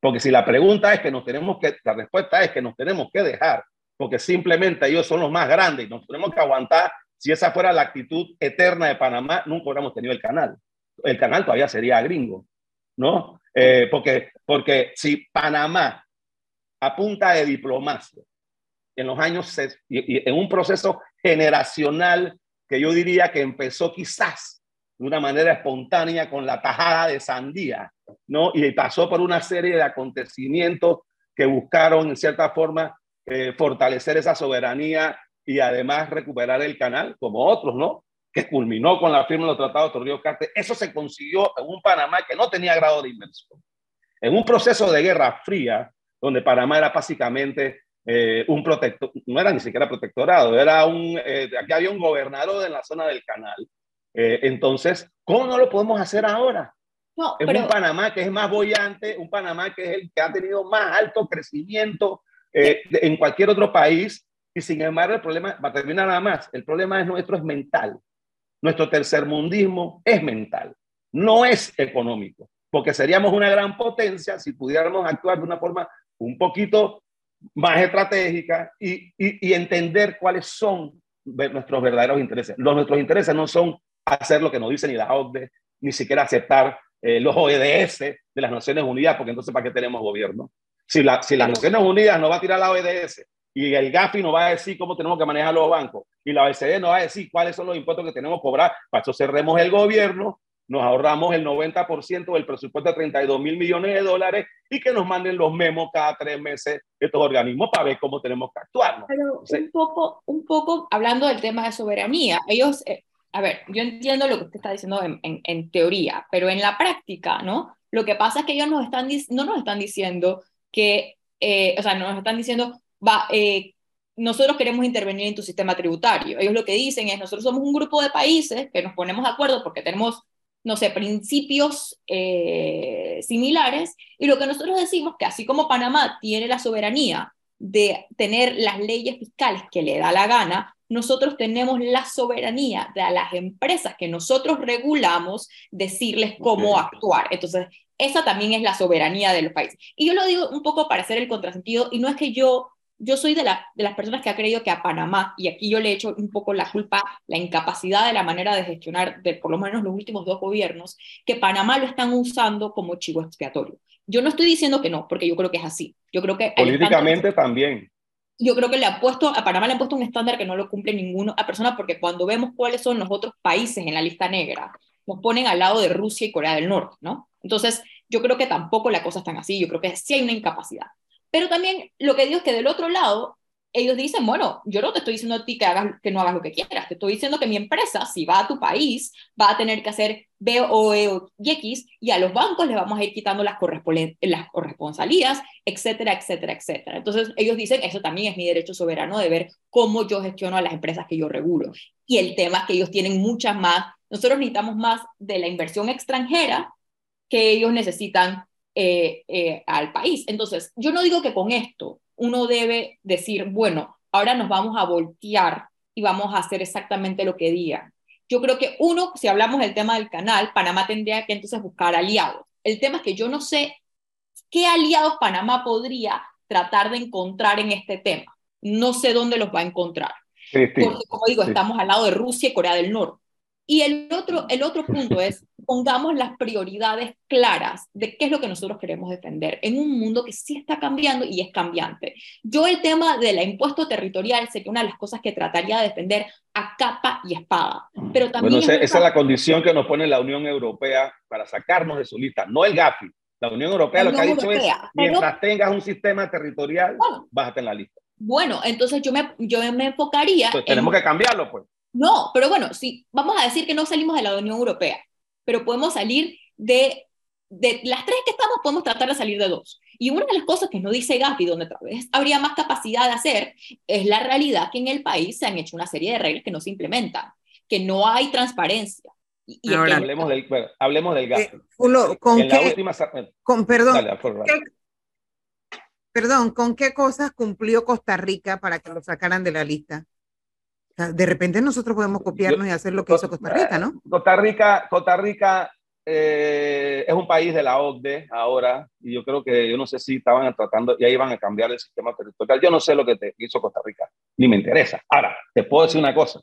Porque si la pregunta es que nos tenemos que, la respuesta es que nos tenemos que dejar, porque simplemente ellos son los más grandes y nos tenemos que aguantar. Si esa fuera la actitud eterna de Panamá, nunca hubiéramos tenido el canal. el canal todavía sería gringo, ¿no? Eh, porque, porque si Panamá, a punta de diplomacia, en los años, y, en un proceso generacional que yo diría que empezó quizás de una manera espontánea con la tajada de sandía, ¿no? Y pasó por una serie de acontecimientos que buscaron, en cierta forma, eh, fortalecer esa soberanía y además recuperar el canal, como otros, ¿no? Que culminó con la firma de los tratados Carte. Eso se consiguió en un Panamá que no tenía grado de inversión. En un proceso de guerra fría, donde Panamá era básicamente eh, un protector, no era ni siquiera protectorado, era un, eh, aquí había un gobernador en la zona del canal. Eh, entonces, ¿cómo no lo podemos hacer ahora? No, es un Panamá que es más bollante, un Panamá que es el que ha tenido más alto crecimiento en cualquier otro país, y sin embargo el problema, va a terminar nada más, el problema es nuestro, es mental. Nuestro tercermundismo es mental, no es económico, porque seríamos una gran potencia si pudiéramos actuar de una forma un poquito más estratégica y, y, entender cuáles son nuestros verdaderos intereses. Los, nuestros intereses no son hacer lo que nos dicen ni la OCDE, ni siquiera aceptar eh, los OEDS de las Naciones Unidas, porque entonces ¿para qué tenemos gobierno? Si, la, si las Naciones Unidas no va a tirar la OEDS y el GAFI nos va a decir cómo tenemos que manejar los bancos y la OECD nos va a decir cuáles son los impuestos que tenemos que cobrar, para eso cerremos el gobierno nos ahorramos el 90% del presupuesto de 32 mil millones de dólares y que nos manden los memos cada tres meses de estos organismos para ver cómo tenemos que actuar. Pero un, poco, un poco hablando del tema de soberanía, ellos, eh, a ver, yo entiendo lo que usted está diciendo en, en, teoría, pero en la práctica, ¿no? Lo que pasa es que ellos nos están, no nos están diciendo que, eh, o sea, no nos están diciendo, va, eh, nosotros queremos intervenir en tu sistema tributario. Ellos lo que dicen es, nosotros somos un grupo de países que nos ponemos de acuerdo porque tenemos no sé, principios eh, similares. Y lo que nosotros decimos que así como Panamá tiene la soberanía de tener las leyes fiscales que le da la gana, nosotros tenemos la soberanía de a las empresas que nosotros regulamos decirles cómo actuar. Entonces, esa también es la soberanía de los países. Y yo lo digo un poco para hacer el contrasentido, y no es que yo yo soy de, de, las personas que ha creído que a Panamá, y aquí yo le he hecho un poco la culpa, la incapacidad de la manera de gestionar de por lo menos los últimos dos gobiernos, que Panamá lo están usando como chivo expiatorio. Yo no estoy diciendo que no, porque yo creo que es así. Yo creo que políticamente también. Yo creo que le ha puesto a Panamá le han puesto un estándar que no lo cumple ninguna persona, porque cuando vemos cuáles son los otros países en la lista negra, nos ponen al lado de Rusia y Corea del Norte, ¿no? Entonces, yo creo que tampoco la cosa es tan así. Yo creo que sí hay una incapacidad. Pero también lo que digo es que del otro lado, ellos dicen, bueno, yo no te estoy diciendo a ti que, hagas, que no hagas lo que quieras, te estoy diciendo que mi empresa, si va a tu país, va a tener que hacer B, O, E y X, y a los bancos les vamos a ir quitando las, las corresponsalías, etcétera, etcétera, etcétera. Entonces, ellos dicen, eso también es mi derecho soberano de ver cómo yo gestiono a las empresas que yo regulo. Y el tema es que ellos tienen muchas más, nosotros necesitamos más de la inversión extranjera que ellos necesitan eh, eh, al país. Entonces, yo no digo que con esto uno debe decir, bueno, ahora nos vamos a voltear y vamos a hacer exactamente lo que digan. Yo creo que uno, si hablamos del tema del canal, Panamá tendría que entonces buscar aliados. El tema es que yo no sé qué aliados Panamá podría tratar de encontrar en este tema. No sé dónde los va a encontrar. Porque, como digo, estamos al lado de Rusia y Corea del Norte. Y el otro, el otro punto es, pongamos las prioridades claras de qué es lo que nosotros queremos defender en un mundo que sí está cambiando y es cambiante. Yo el tema del impuesto territorial que una de las cosas que trataría de defender a capa y espada. Pero también bueno, esa, es la condición que nos pone la Unión Europea para sacarnos de su lista, no el GAFI. La Unión Europea lo que ha dicho es, mientras tengas un sistema territorial, bájate en la lista. Bueno, entonces yo me, yo me enfocaría... Pues tenemos que cambiarlo, pues. No, pero bueno, sí, vamos a decir que no salimos de la Unión Europea, pero podemos salir de, de las tres que estamos, podemos tratar de salir de dos. Y una de las cosas que no dice Gafi, donde tal vez habría más capacidad de hacer, es la realidad que en el país se han hecho una serie de reglas que no se implementan, que no hay transparencia. Y, hablemos, del, hablemos del Gafi. Eh, ¿con qué, con, perdón, perdón, ¿con qué cosas cumplió Costa Rica para que lo sacaran de la lista? De repente nosotros podemos copiarnos y hacer lo que hizo Costa Rica, ¿no? Costa Rica, Costa Rica eh, es un país de la OCDE ahora, y yo creo que yo no sé si estaban tratando, y ahí van a cambiar el sistema territorial. Yo no sé lo que te hizo Costa Rica, ni me interesa. Ahora, te puedo decir una cosa.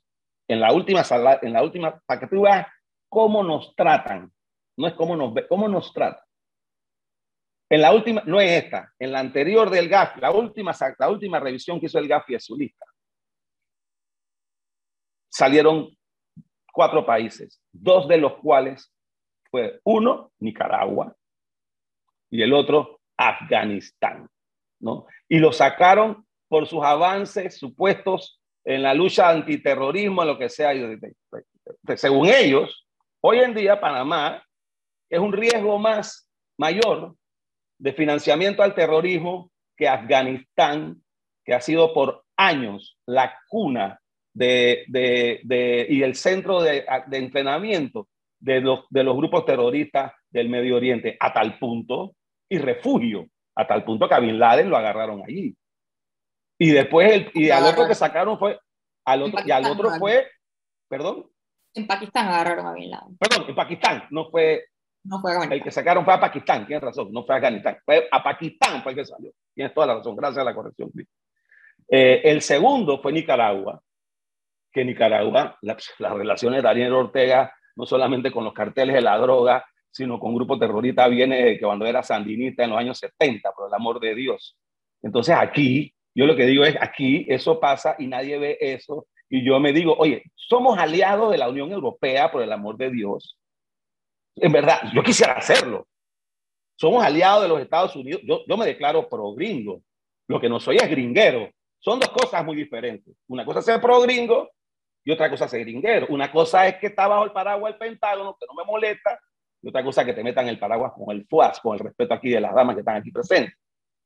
En la última, en la última para que tú veas cómo nos tratan no es cómo nos ve, cómo nos trata. En la última, no es esta, en la anterior del GAFI, la última, la última revisión que hizo el GAFI de su lista, salieron cuatro países, dos de los cuales fue uno, Nicaragua, y el otro, Afganistán, ¿no? Y lo sacaron por sus avances supuestos en la lucha antiterrorismo, lo que sea. Según ellos, hoy en día Panamá es un riesgo más mayor de financiamiento al terrorismo que Afganistán, que ha sido por años la cuna de, de, y el centro de, de entrenamiento de los, de los grupos terroristas del Medio Oriente, a tal punto, y refugio, a tal punto que a Bin Laden lo agarraron allí. Y después, el, y al otro que sacaron fue, al otro, y al otro fue, perdón. En Pakistán agarraron a Bin Laden. Perdón, en Pakistán, no fue, no fue El que sacaron fue a Pakistán, tienes razón, no fue a Afganistán, fue a Pakistán fue el que salió. Tienes toda la razón, gracias a la corrección. Eh, el segundo fue Nicaragua, que Nicaragua, las relaciones de Daniel Ortega, no solamente con los carteles de la droga, sino con grupos terroristas, viene de que cuando era sandinista en los años 70, por el amor de Dios. Entonces aquí, yo lo que digo es, aquí eso pasa y nadie ve eso. Y yo me digo, oye, somos aliados de la Unión Europea, por el amor de Dios. En verdad, yo quisiera hacerlo. Somos aliados de los Estados Unidos. Yo, yo me declaro pro gringo. Lo que no soy es gringuero. Son dos cosas muy diferentes. Una cosa es ser pro gringo y otra cosa es ser gringuero. Una cosa es que está bajo el paraguas del Pentágono, que no me molesta, y otra cosa es que te metan el paraguas con el FUAS, con el respeto aquí de las damas que están aquí presentes.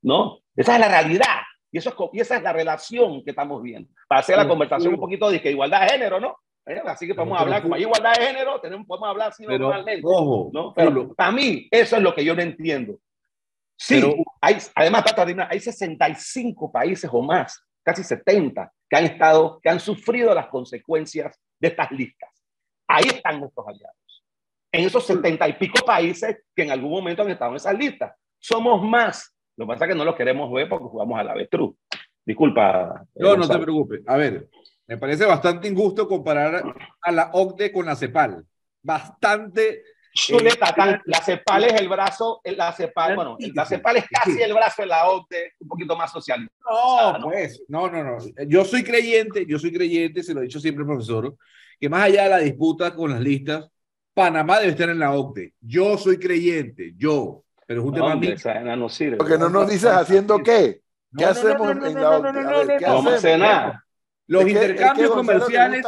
¿No? Esa es la realidad. Y, eso es, y esa es la relación que estamos viendo. Para hacer la conversación un poquito de que igualdad de género, ¿no? ¿Eh? Así que podemos hablar, como hay igualdad de género, tenemos, podemos hablar así normalmente. ¿no? Pero para mí, eso es lo que yo no entiendo. Sí, pero, hay, además, hay 65 países o más, casi 70, que han estado, que han sufrido las consecuencias de estas listas. Ahí están nuestros aliados. En esos setenta y pico países que en algún momento han estado en esas listas. Somos más. Lo que pasa es que no los queremos ver porque jugamos a la avestruz. Disculpa. No, no te preocupes. A ver, me parece bastante injusto comparar a la OCDE con la CEPAL. Bastante la CEPAL es el brazo, la CEPAL, bueno, la CEPAL es casi el brazo de la OCDE, un poquito más social. No, pues, no, no, no. Yo soy creyente, yo soy creyente, se lo he dicho siempre profesor, que más allá de la disputa con las listas, Panamá debe estar en la OCDE. Yo soy creyente, yo, pero es un tema mío. Porque no nos dices haciendo qué. ¿Qué hacemos en la OCDE? ¿Qué hacemos? Los intercambios comerciales,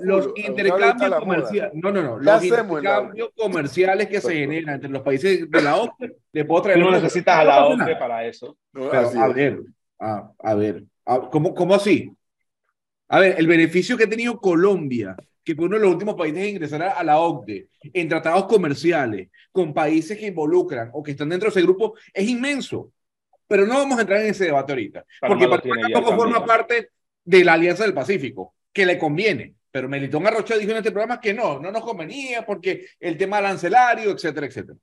los, intercambios comerciales, no, no, no, los intercambios comerciales que se generan entre los países de la OCDE, le puedo traer. No necesitas a la OCDE para eso. a ver, a, ver, ¿cómo, ¿cómo así? A ver, el beneficio que ha tenido Colombia, que fue uno de los últimos países en ingresar a la OCDE, en tratados comerciales, con países que involucran o que están dentro de ese grupo, es inmenso. Pero no vamos a entrar en ese debate ahorita, porque Panamá tampoco forma parte de la Alianza del Pacífico, que le conviene. Pero Melitón Arrocha dijo en este programa que no, no nos convenía porque el tema arancelario, etcétera, etcétera.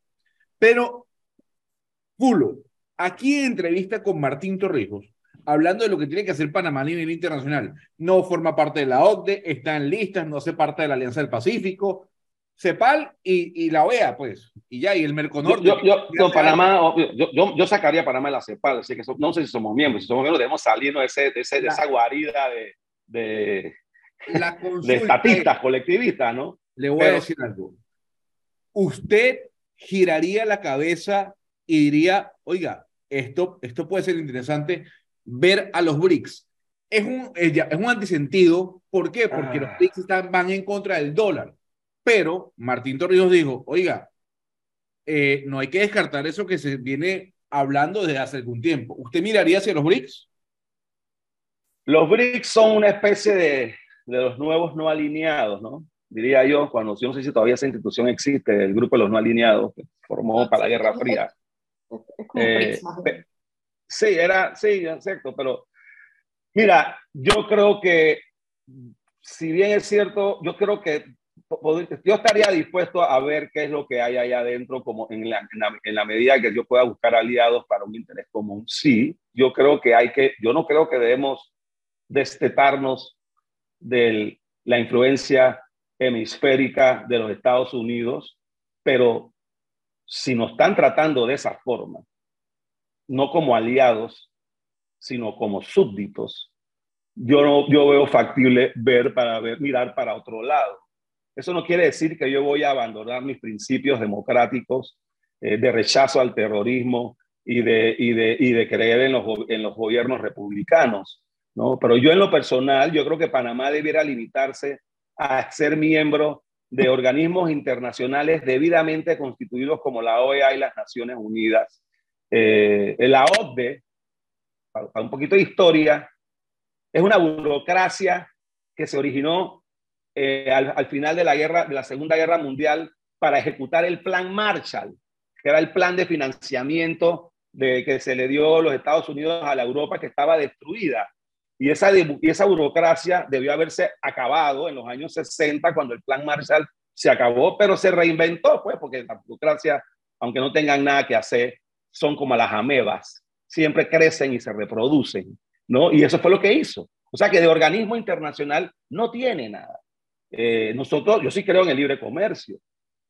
Pero, Pulo, aquí en entrevista con Martín Torrijos, hablando de lo que tiene que hacer Panamá a nivel internacional, no forma parte de la OCDE, está en listas, no hace parte de la Alianza del Pacífico, CEPAL y, la OEA, pues, y ya, y el Merconor. Yo, yo, Panamá, yo, yo, sacaría a Panamá de la CEPAL, así que no sé si somos miembros, si somos miembros debemos salirnos de, ese, de, ese, de esa guarida de, de, de estatistas colectivistas, ¿no? Le voy a decir algo. Usted giraría la cabeza y diría, oiga, esto, esto puede ser interesante ver a los BRICS. Es un, es un antisentido, ¿por qué? Porque los ah. BRICS están, van en contra del dólar pero Martín Torrijos dijo, oiga, eh, no hay que descartar eso que se viene hablando desde hace algún tiempo. ¿Usted miraría hacia los BRICS? Los BRICS son una especie de, de los nuevos no alineados, ¿no? Diría yo, cuando yo no sé si todavía esa institución existe, el grupo de los no alineados, que formó para la Guerra Fría. Eh, sí, era, sí, exacto, pero mira, yo creo que, si bien es cierto, yo creo que yo estaría dispuesto a ver qué es lo que hay allá adentro, como en la, en la, medida que yo pueda buscar aliados para un interés común. Sí, yo creo que hay que, yo no creo que debemos destetarnos de la influencia hemisférica de los Estados Unidos, Pero si nos están tratando de esa forma, no como aliados, sino como súbditos, yo, no, yo veo factible ver para ver, mirar para otro lado. Eso no quiere decir que yo voy a abandonar mis principios democráticos eh, de rechazo al terrorismo y de, y de, y de creer en los, en los gobiernos republicanos. ¿no? Pero yo en lo personal, yo creo que Panamá debiera limitarse a ser miembro de organismos internacionales debidamente constituidos como la OEA y las Naciones Unidas. Eh, la OCDE, para un poquito de historia, es una burocracia que se originó eh, al, final de la, guerra, de la Segunda Guerra Mundial para ejecutar el Plan Marshall, que era el plan de financiamiento de, que se le dio los Estados Unidos a la Europa que estaba destruida. Y esa, y esa burocracia debió haberse acabado en los años 60 cuando el plan Marshall se acabó, pero se reinventó, pues, porque la burocracia, aunque no tengan nada que hacer, son como las amebas, siempre crecen y se reproducen, ¿no? Y eso fue lo que hizo. O sea que de organismo internacional no tiene nada. Eh, nosotros, yo sí creo en el libre comercio,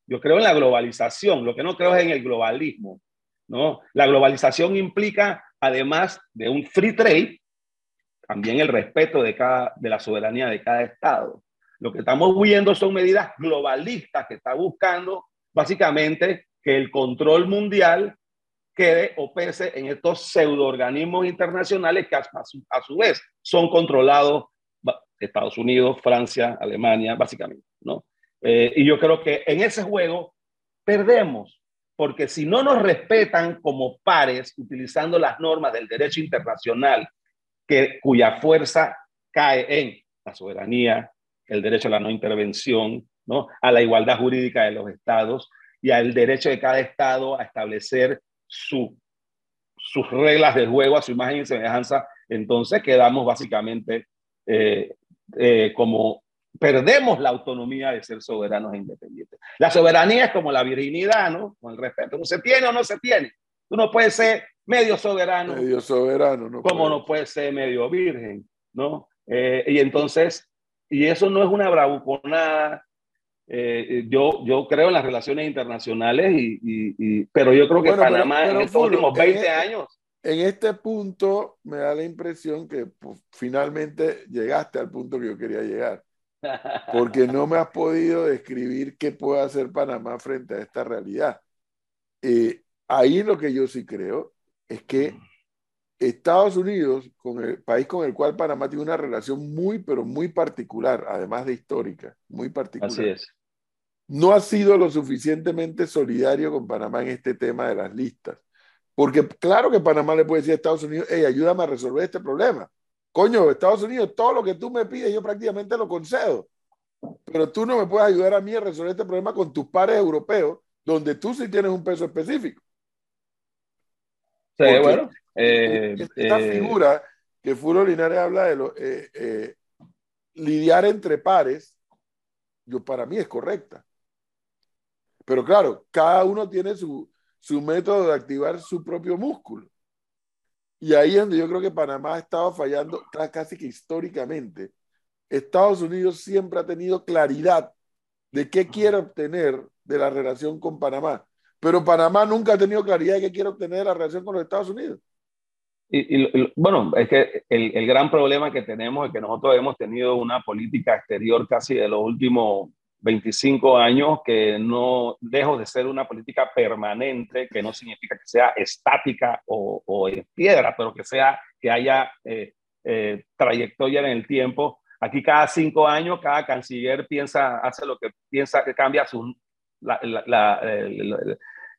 yo creo en la globalización, lo que no creo es en el globalismo, ¿no? La globalización implica, además de un free trade, también el respeto de, cada, de la soberanía de cada Estado. Lo que estamos viendo son medidas globalistas que está buscando básicamente que el control mundial quede o pese en estos pseudoorganismos internacionales que a su, a su vez son controlados Estados Unidos, Francia, Alemania, básicamente, ¿no? Eh, y yo creo que en ese juego perdemos, porque si no nos respetan como pares utilizando las normas del derecho internacional que, cuya fuerza cae en la soberanía, el derecho a la no intervención, ¿no? a la igualdad jurídica de los estados y al derecho de cada estado a establecer su, sus reglas de juego a su imagen y semejanza, entonces quedamos básicamente eh, eh, como perdemos la autonomía de ser soberanos e independientes. La soberanía es como la virginidad, ¿no? Con el respeto. ¿No se tiene o no se tiene? Tú no puedes ser medio soberano. Medio soberano, ¿no? Como no puedes ser medio virgen, ¿no? Eh, y entonces, y eso no es una bravuconada. Eh, yo, yo creo en las relaciones internacionales, y, y, pero yo creo que Panamá en estos últimos 20 este, años. En este punto me da la impresión que pues, finalmente llegaste al punto que yo quería llegar. Porque no me has podido describir qué puede hacer Panamá frente a esta realidad. Eh, ahí lo que yo sí creo es que Estados Unidos, con el país con el cual Panamá tiene una relación muy, pero muy particular, además de histórica, muy particular. Así es. No ha sido lo suficientemente solidario con Panamá en este tema de las listas. Porque claro que Panamá le puede decir a Estados Unidos, hey, ayúdame a resolver este problema. Coño, Estados Unidos, todo lo que tú me pides, yo prácticamente lo concedo. Pero tú no me puedes ayudar a mí a resolver este problema con tus pares europeos, donde tú sí tienes un peso específico. Sí, bueno. Eh, esta eh, figura que Furo Linares habla de lo, eh, lidiar entre pares, yo para mí es correcta. Pero claro, cada uno tiene su, su método de activar su propio músculo. Y ahí es donde yo creo que Panamá ha estado fallando casi que históricamente. Estados Unidos siempre ha tenido claridad de qué quiere obtener de la relación con Panamá. Pero Panamá nunca ha tenido claridad de qué quiere obtener de la relación con los Estados Unidos. Y, bueno, es que el, el, gran problema que tenemos es que nosotros hemos tenido una política exterior casi de los últimos 25 años que no dejo de ser una política permanente, que no significa que sea estática o, o en piedra, pero que sea que haya eh, eh, trayectoria en el tiempo. Aquí cada cinco años, cada canciller piensa, hace lo que piensa, que cambia su, la,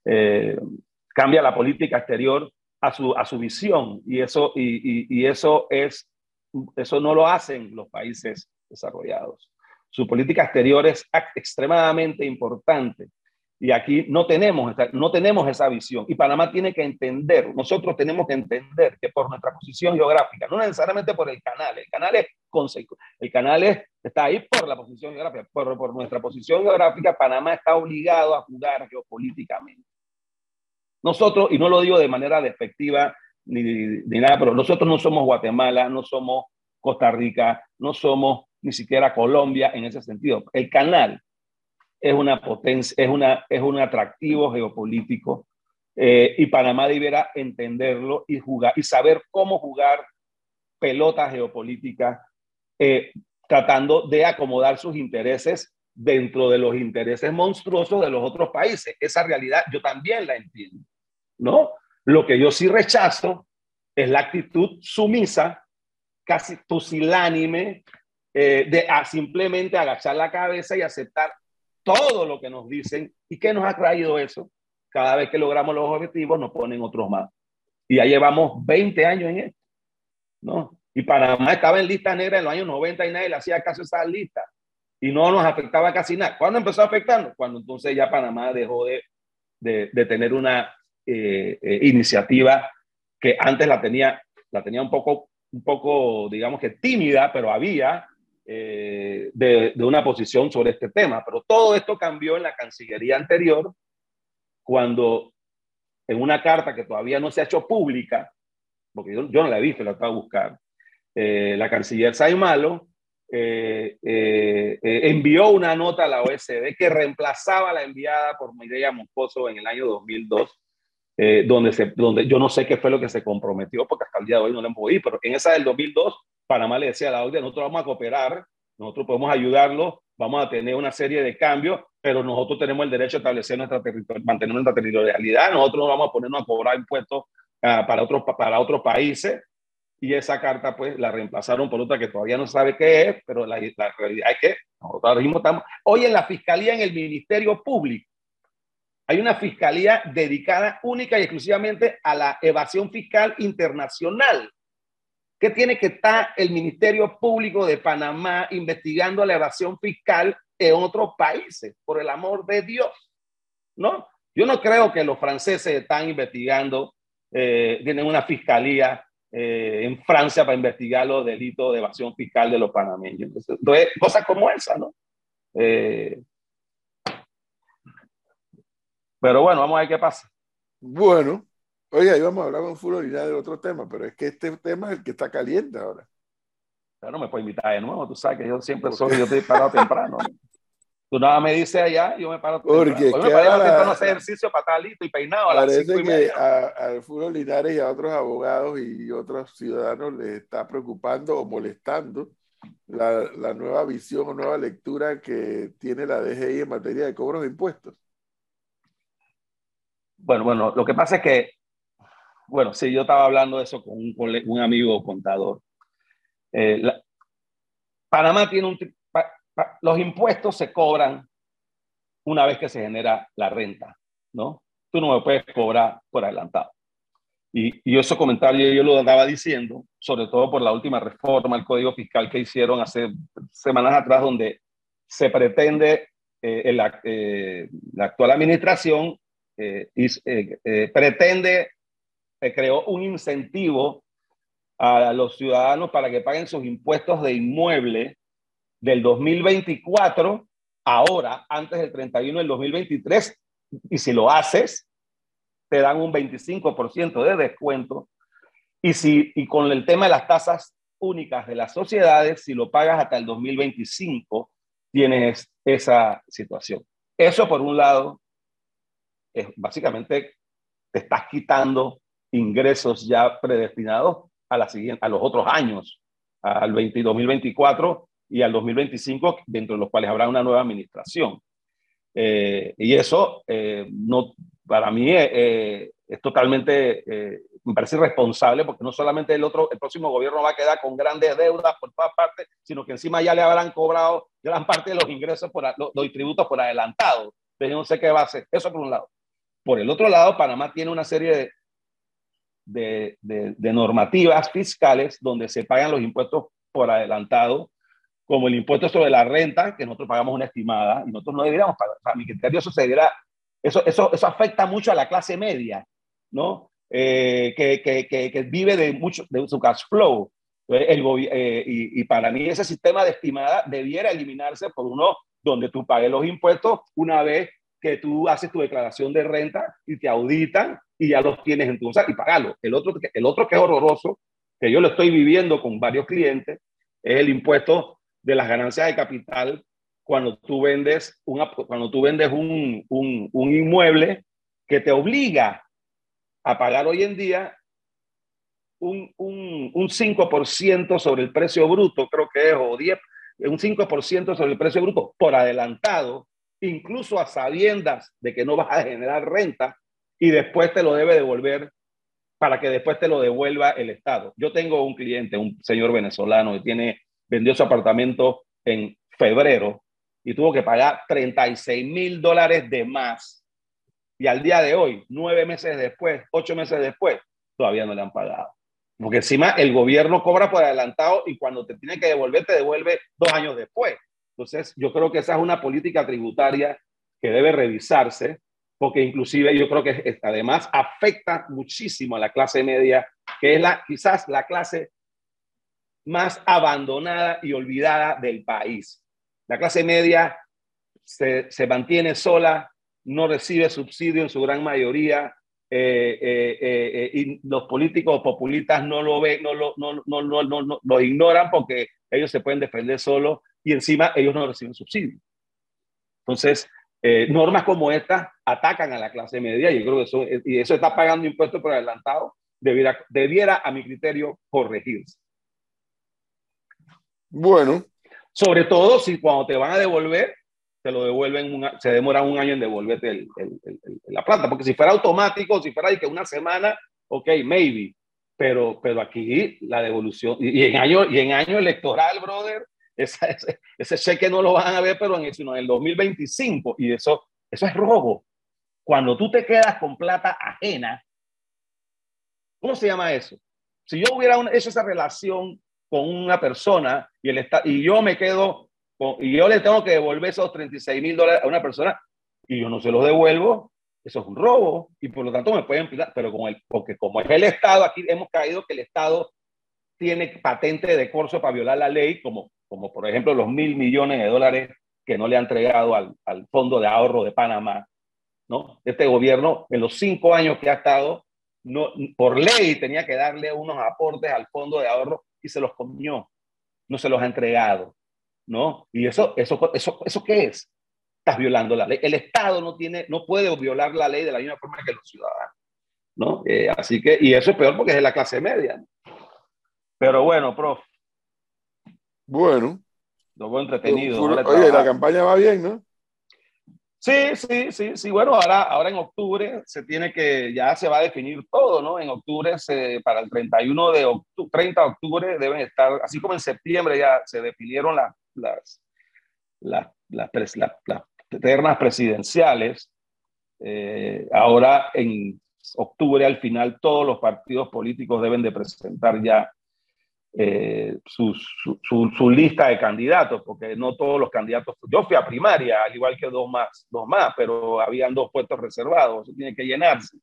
eh, cambia la política exterior a su, a su visión y eso, y, eso, es, eso no lo hacen los países desarrollados. Su política exterior es extremadamente importante y aquí no tenemos, no tenemos esa visión. Y Panamá tiene que entender, nosotros tenemos que entender que por nuestra posición geográfica, no necesariamente por el canal, el canal es el canal es, está ahí por la posición geográfica, por, por nuestra posición geográfica, Panamá está obligado a jugar geopolíticamente. Nosotros, y no lo digo de manera despectiva ni, ni nada, pero nosotros no somos Guatemala, no somos Costa Rica, no somos ni siquiera Colombia en ese sentido. El canal es una potencia, es, una, es un atractivo geopolítico eh, y Panamá debiera entenderlo y jugar y saber cómo jugar pelota geopolítica, eh, tratando de acomodar sus intereses dentro de los intereses monstruosos de los otros países. Esa realidad yo también la entiendo, ¿no? Lo que yo sí rechazo es la actitud sumisa, casi pusilánime, eh, de simplemente agachar la cabeza y aceptar todo lo que nos dicen. ¿Y qué nos ha traído eso? Cada vez que logramos los objetivos nos ponen otros más. Y ya llevamos 20 años en esto, ¿no? Y Panamá estaba en lista negra en los años 90 y nadie le hacía caso a esa lista. Y no nos afectaba casi nada. ¿Cuándo empezó afectando? Cuando entonces ya Panamá dejó de, de, tener una eh, eh, iniciativa que antes la tenía, la tenía un poco, un poco, digamos que tímida, pero había, eh, de, una posición sobre este tema. Pero todo esto cambió en la Cancillería anterior, cuando en una carta que todavía no se ha hecho pública, porque yo, no la he visto, la estaba a buscar, eh, la canciller Saimalo eh, envió una nota a la OSD que reemplazaba la enviada por Mireya Moscoso en el año 2002, donde, se, donde yo no sé qué fue lo que se comprometió, porque hasta el día de hoy no le hemos oído, pero en esa del 2002 Panamá le decía a la OCDE, nosotros vamos a cooperar, nosotros podemos ayudarlo, vamos a tener una serie de cambios, pero nosotros tenemos el derecho a establecer nuestra mantener nuestra territorialidad, nosotros no vamos a ponernos a cobrar impuestos uh, para, otros, para otros países, y esa carta pues la reemplazaron por otra que todavía no sabe qué es, pero la, la realidad es que nosotros ahora mismo estamos, hoy en la Fiscalía, en el Ministerio Público, hay una fiscalía dedicada única y exclusivamente a la evasión fiscal internacional. ¿Qué tiene que estar el Ministerio Público de Panamá investigando la evasión fiscal en otros países? Por el amor de Dios, ¿no? Yo no creo que los franceses están investigando, eh, tienen una fiscalía eh, en Francia para investigar los delitos de evasión fiscal de los panameños. Entonces, cosas como esa, ¿no? Eh, pero bueno, vamos a ver qué pasa. Bueno, Oye, íbamos a hablar con Fulorina de otro tema, pero es que este tema es el que está caliente ahora. Pero no me puedes invitar de nuevo, tú sabes que yo siempre soy, yo estoy parado temprano. Tú nada me dices allá, yo me paro temprano. Porque me paro temprano hacer ejercicio para estar listo y peinado a las cinco y media. A, a Fulvio Linares y a otros abogados y otros ciudadanos les está preocupando o molestando la, la nueva visión o nueva lectura que tiene la DGI en materia de cobros de impuestos. Bueno, bueno, lo que pasa es que bueno, sí, yo estaba hablando de eso con un, amigo contador. Eh, Panamá tiene un... los impuestos se cobran una vez que se genera la renta, ¿no? Tú no me puedes cobrar por adelantado. Y, y ese comentario yo lo andaba diciendo, sobre todo por la última reforma al Código Fiscal que hicieron hace semanas atrás, donde se pretende, eh, la, eh, la, actual administración y, pretende creó un incentivo a los ciudadanos para que paguen sus impuestos de inmueble del 2024, ahora, antes del 31 del 2023, y si lo haces, te dan un 25% de descuento. Y, si, y con el tema de las tasas únicas de las sociedades, si lo pagas hasta el 2025, tienes esa situación. Eso, por un lado, es básicamente te estás quitando ingresos ya predestinados a, la siguiente, a los otros años, al 2024 y al 2025, dentro de los cuales habrá una nueva administración. Eh, y eso eh, no, para mí eh, es totalmente, me parece irresponsable porque no solamente el otro, el próximo gobierno va a quedar con grandes deudas por todas partes, sino que encima ya le habrán cobrado gran parte de los ingresos, por, los, los tributos por adelantado. Entonces no sé qué va a hacer. Eso por un lado. Por el otro lado, Panamá tiene una serie de, de, normativas fiscales donde se pagan los impuestos por adelantado, como el impuesto sobre la renta, que nosotros pagamos una estimada, y nosotros no deberíamos pagar. A mi criterio, eso, eso, eso, eso afecta mucho a la clase media, ¿no? Eh, que, que, que, vive de, mucho, de su cash flow. El, eh, y, y, para mí ese sistema de estimada debiera eliminarse por uno donde tú pagues los impuestos una vez que tú haces tu declaración de renta y te auditan y ya los tienes en tu y pagarlo. El otro, el otro que es horroroso, que yo lo estoy viviendo con varios clientes, es el impuesto de las ganancias de capital cuando tú vendes, una, cuando tú vendes un, un, un inmueble que te obliga a pagar hoy en día un, un, un 5% sobre el precio bruto, creo que es, o 10, un 5% sobre el precio bruto por adelantado, incluso a sabiendas de que no vas a generar renta y después te lo debe devolver para que después te lo devuelva el Estado. Yo tengo un cliente, un señor venezolano que tiene, vendió su apartamento en febrero y tuvo que pagar 36 mil dólares de más. Y al día de hoy, nueve meses después, ocho meses después, todavía no le han pagado. Porque encima el gobierno cobra por adelantado y cuando te tiene que devolver, te devuelve dos años después. Entonces, yo creo que esa es una política tributaria que debe revisarse, porque inclusive yo creo que además afecta muchísimo a la clase media, que es la, quizás la clase más abandonada y olvidada del país. La clase media se, se mantiene sola, no recibe subsidio en su gran mayoría, eh, eh, eh, y los políticos populistas no lo ven, no lo, no, no, no, no, lo ignoran porque ellos se pueden defender solos y encima ellos no reciben subsidio. Entonces, normas como esta atacan a la clase media y yo creo que eso, y eso está pagando impuestos por adelantado, debiera, debiera a mi criterio corregirse. Bueno. Sobre todo si cuando te van a devolver, te lo devuelven, se demora un año en devolverte el, la plata, porque si fuera automático, si fuera de que una semana, ok, maybe, pero, pero aquí la devolución, y, en año, y en año electoral, brother, ese, ese, cheque no lo van a ver, pero en, sino en el 2025, y eso, eso es robo. Cuando tú te quedas con plata ajena, ¿cómo se llama eso? Si yo hubiera hecho esa relación con una persona y, el, y yo me quedo y yo le tengo que devolver esos 36 mil dólares a una persona y yo no se los devuelvo, eso es un robo y por lo tanto me pueden pillar, pero como el, porque como es el Estado, aquí hemos caído que el Estado tiene patente de corso para violar la ley, como, como por ejemplo los mil millones de dólares que no le ha entregado al, al Fondo de Ahorro de Panamá. ¿no? Este gobierno, en los cinco años que ha estado, no, por ley tenía que darle unos aportes al Fondo de Ahorro y se los comió, no se los ha entregado. ¿no? Y eso, eso, eso, ¿eso qué es? Estás violando la ley. El Estado no, tiene, no puede violar la ley de la misma forma que los ciudadanos, ¿no? Eh, así que, y eso es peor porque es de la clase media. Pero bueno, prof. Bueno. Lo veo entretenido. Oye, la campaña va bien, ¿no? Sí, sí, sí, sí. Bueno, ahora, ahora en octubre se tiene que, ya se va a definir todo, ¿no? En octubre, se, para el 31 de octubre, 30 de octubre deben estar, así como en septiembre ya se definieron las, las, las, las, las, presidenciales. Eh, ahora en octubre al final todos los partidos políticos deben de presentar ya eh, su, su, lista de candidatos, porque no todos los candidatos, yo fui a primaria, al igual que dos más, dos más, pero habían dos puestos reservados, eso tiene que llenarse.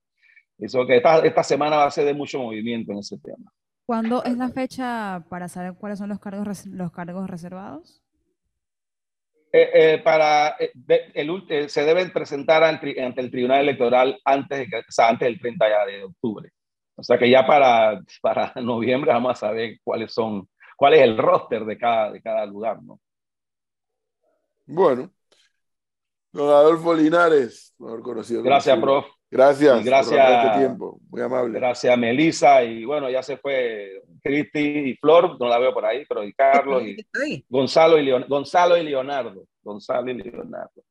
Eso que esta, esta semana va a ser de mucho movimiento en ese tema. ¿Cuándo es la fecha para saber cuáles son los cargos, los cargos reservados? Eh, eh, para eh, el, se deben presentar ante, el Tribunal Electoral antes, de, antes del 30 de octubre. O sea que ya para, para noviembre vamos a saber cuáles son, cuál es el roster de cada, de cada lugar, ¿no? Bueno. Don Adolfo Linares, mejor conocido. Gracias, prof. Gracias. gracias. Por este tiempo. Muy amable. Gracias, Melissa. Y bueno, ya se fue Cristi y Flor, no la veo por ahí, pero y Carlos y Gonzalo y, Gonzalo y Leonardo. Gonzalo y Leonardo.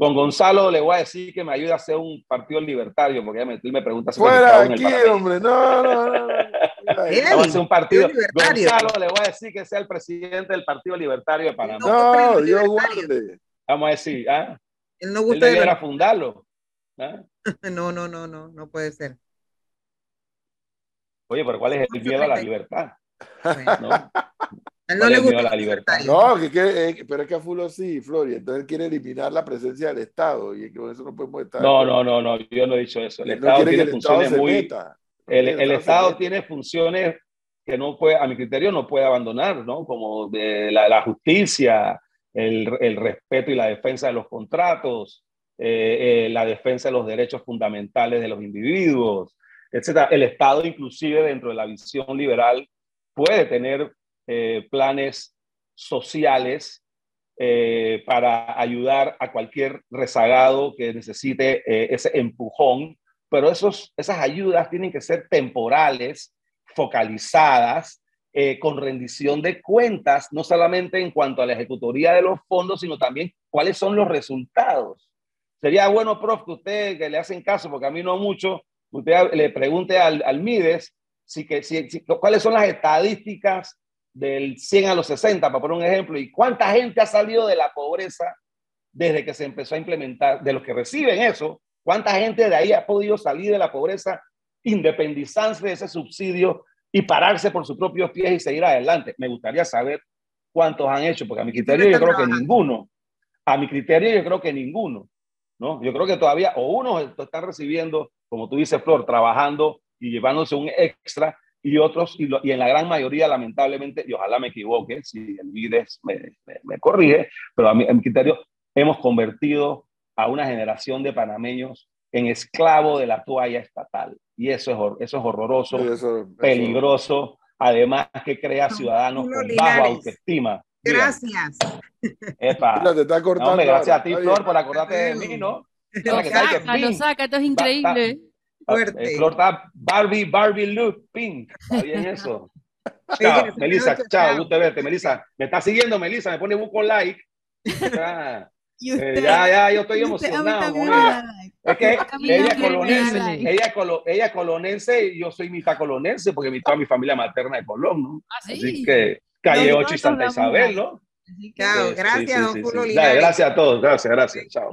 Con Gonzalo le voy a decir que me ayude a hacer un partido libertario, porque me, me pregunta si Fuera aquí, hombre, no, no, no. Vamos a hacer un partido. Gonzalo le voy a decir que sea el presidente del Partido Libertario de Panamá. No, Dios guarde. Vamos a decir, ¿ah? Él no gusta Él de fundarlo. ¿Ah? No, no, no, no, no puede ser. Oye, pero ¿cuál es el miedo a la libertad? ¿No? Él no le gusta la libertad. No, que, eh, pero es que a Fulo sí, Floria. Entonces él quiere eliminar la presencia del Estado y con eso no podemos estar. No, no, no, no, yo no he dicho eso. El Estado tiene funciones muy. el, el, Estado tiene funciones que no puede, a mi criterio, no puede abandonar, ¿no? Como de la, la justicia, el, el, respeto y la defensa de los contratos, eh, eh, la defensa de los derechos fundamentales de los individuos, etc. El Estado, inclusive dentro de la visión liberal, puede tener eh, planes sociales eh, para ayudar a cualquier rezagado que necesite eh, ese empujón, pero esos, esas ayudas tienen que ser temporales, focalizadas, eh, con rendición de cuentas, no solamente en cuanto a la ejecutoría de los fondos, sino también cuáles son los resultados. Sería bueno, prof, que usted, que le hacen caso, porque a mí no mucho, usted le pregunte al, al MIDES si que, si, cuáles son las estadísticas del 100 a los 60, para poner un ejemplo, y cuánta gente ha salido de la pobreza desde que se empezó a implementar, de los que reciben eso, cuánta gente de ahí ha podido salir de la pobreza, independizarse de ese subsidio y pararse por sus propios pies y seguir adelante. Me gustaría saber cuántos han hecho, porque a mi criterio yo creo que ninguno. A mi criterio yo creo que ninguno. ¿no? Yo creo que todavía, o unos están recibiendo, como tú dices, Flor, trabajando y llevándose un extra, y otros, y, y, en la gran mayoría, lamentablemente, y ojalá me equivoque, si el Vides me, me, corrige, pero a mi, a mi, criterio, hemos convertido a una generación de panameños en esclavo de la toalla estatal. Y eso es, eso es horroroso, eso, peligroso, además que crea ciudadanos con baja autoestima. Gracias. Epa. te está cortando, no, gracias a ti, Flor, por acordarte de mí, ¿no? Lo saca, lo saca, esto es increíble. Fuerte. Flor Barbie, Barbie look, pink. Está bien eso. chao, Melissa, chao, gusto verte. Melissa, me está siguiendo, Melissa, me pone buco like. Ah, eh, ya, ya, yo estoy emocionado. Es que ella es colonense, ella, colo, ella es colonense y yo soy mitad colonense porque mi, toda mi familia materna es Colón, ¿no? ¿Ah, sí? Así que calle 8 y Santa Isabel, ¿no? Chao, gracias, sí, sí, don Julio Gracias a todos, gracias, gracias, chao.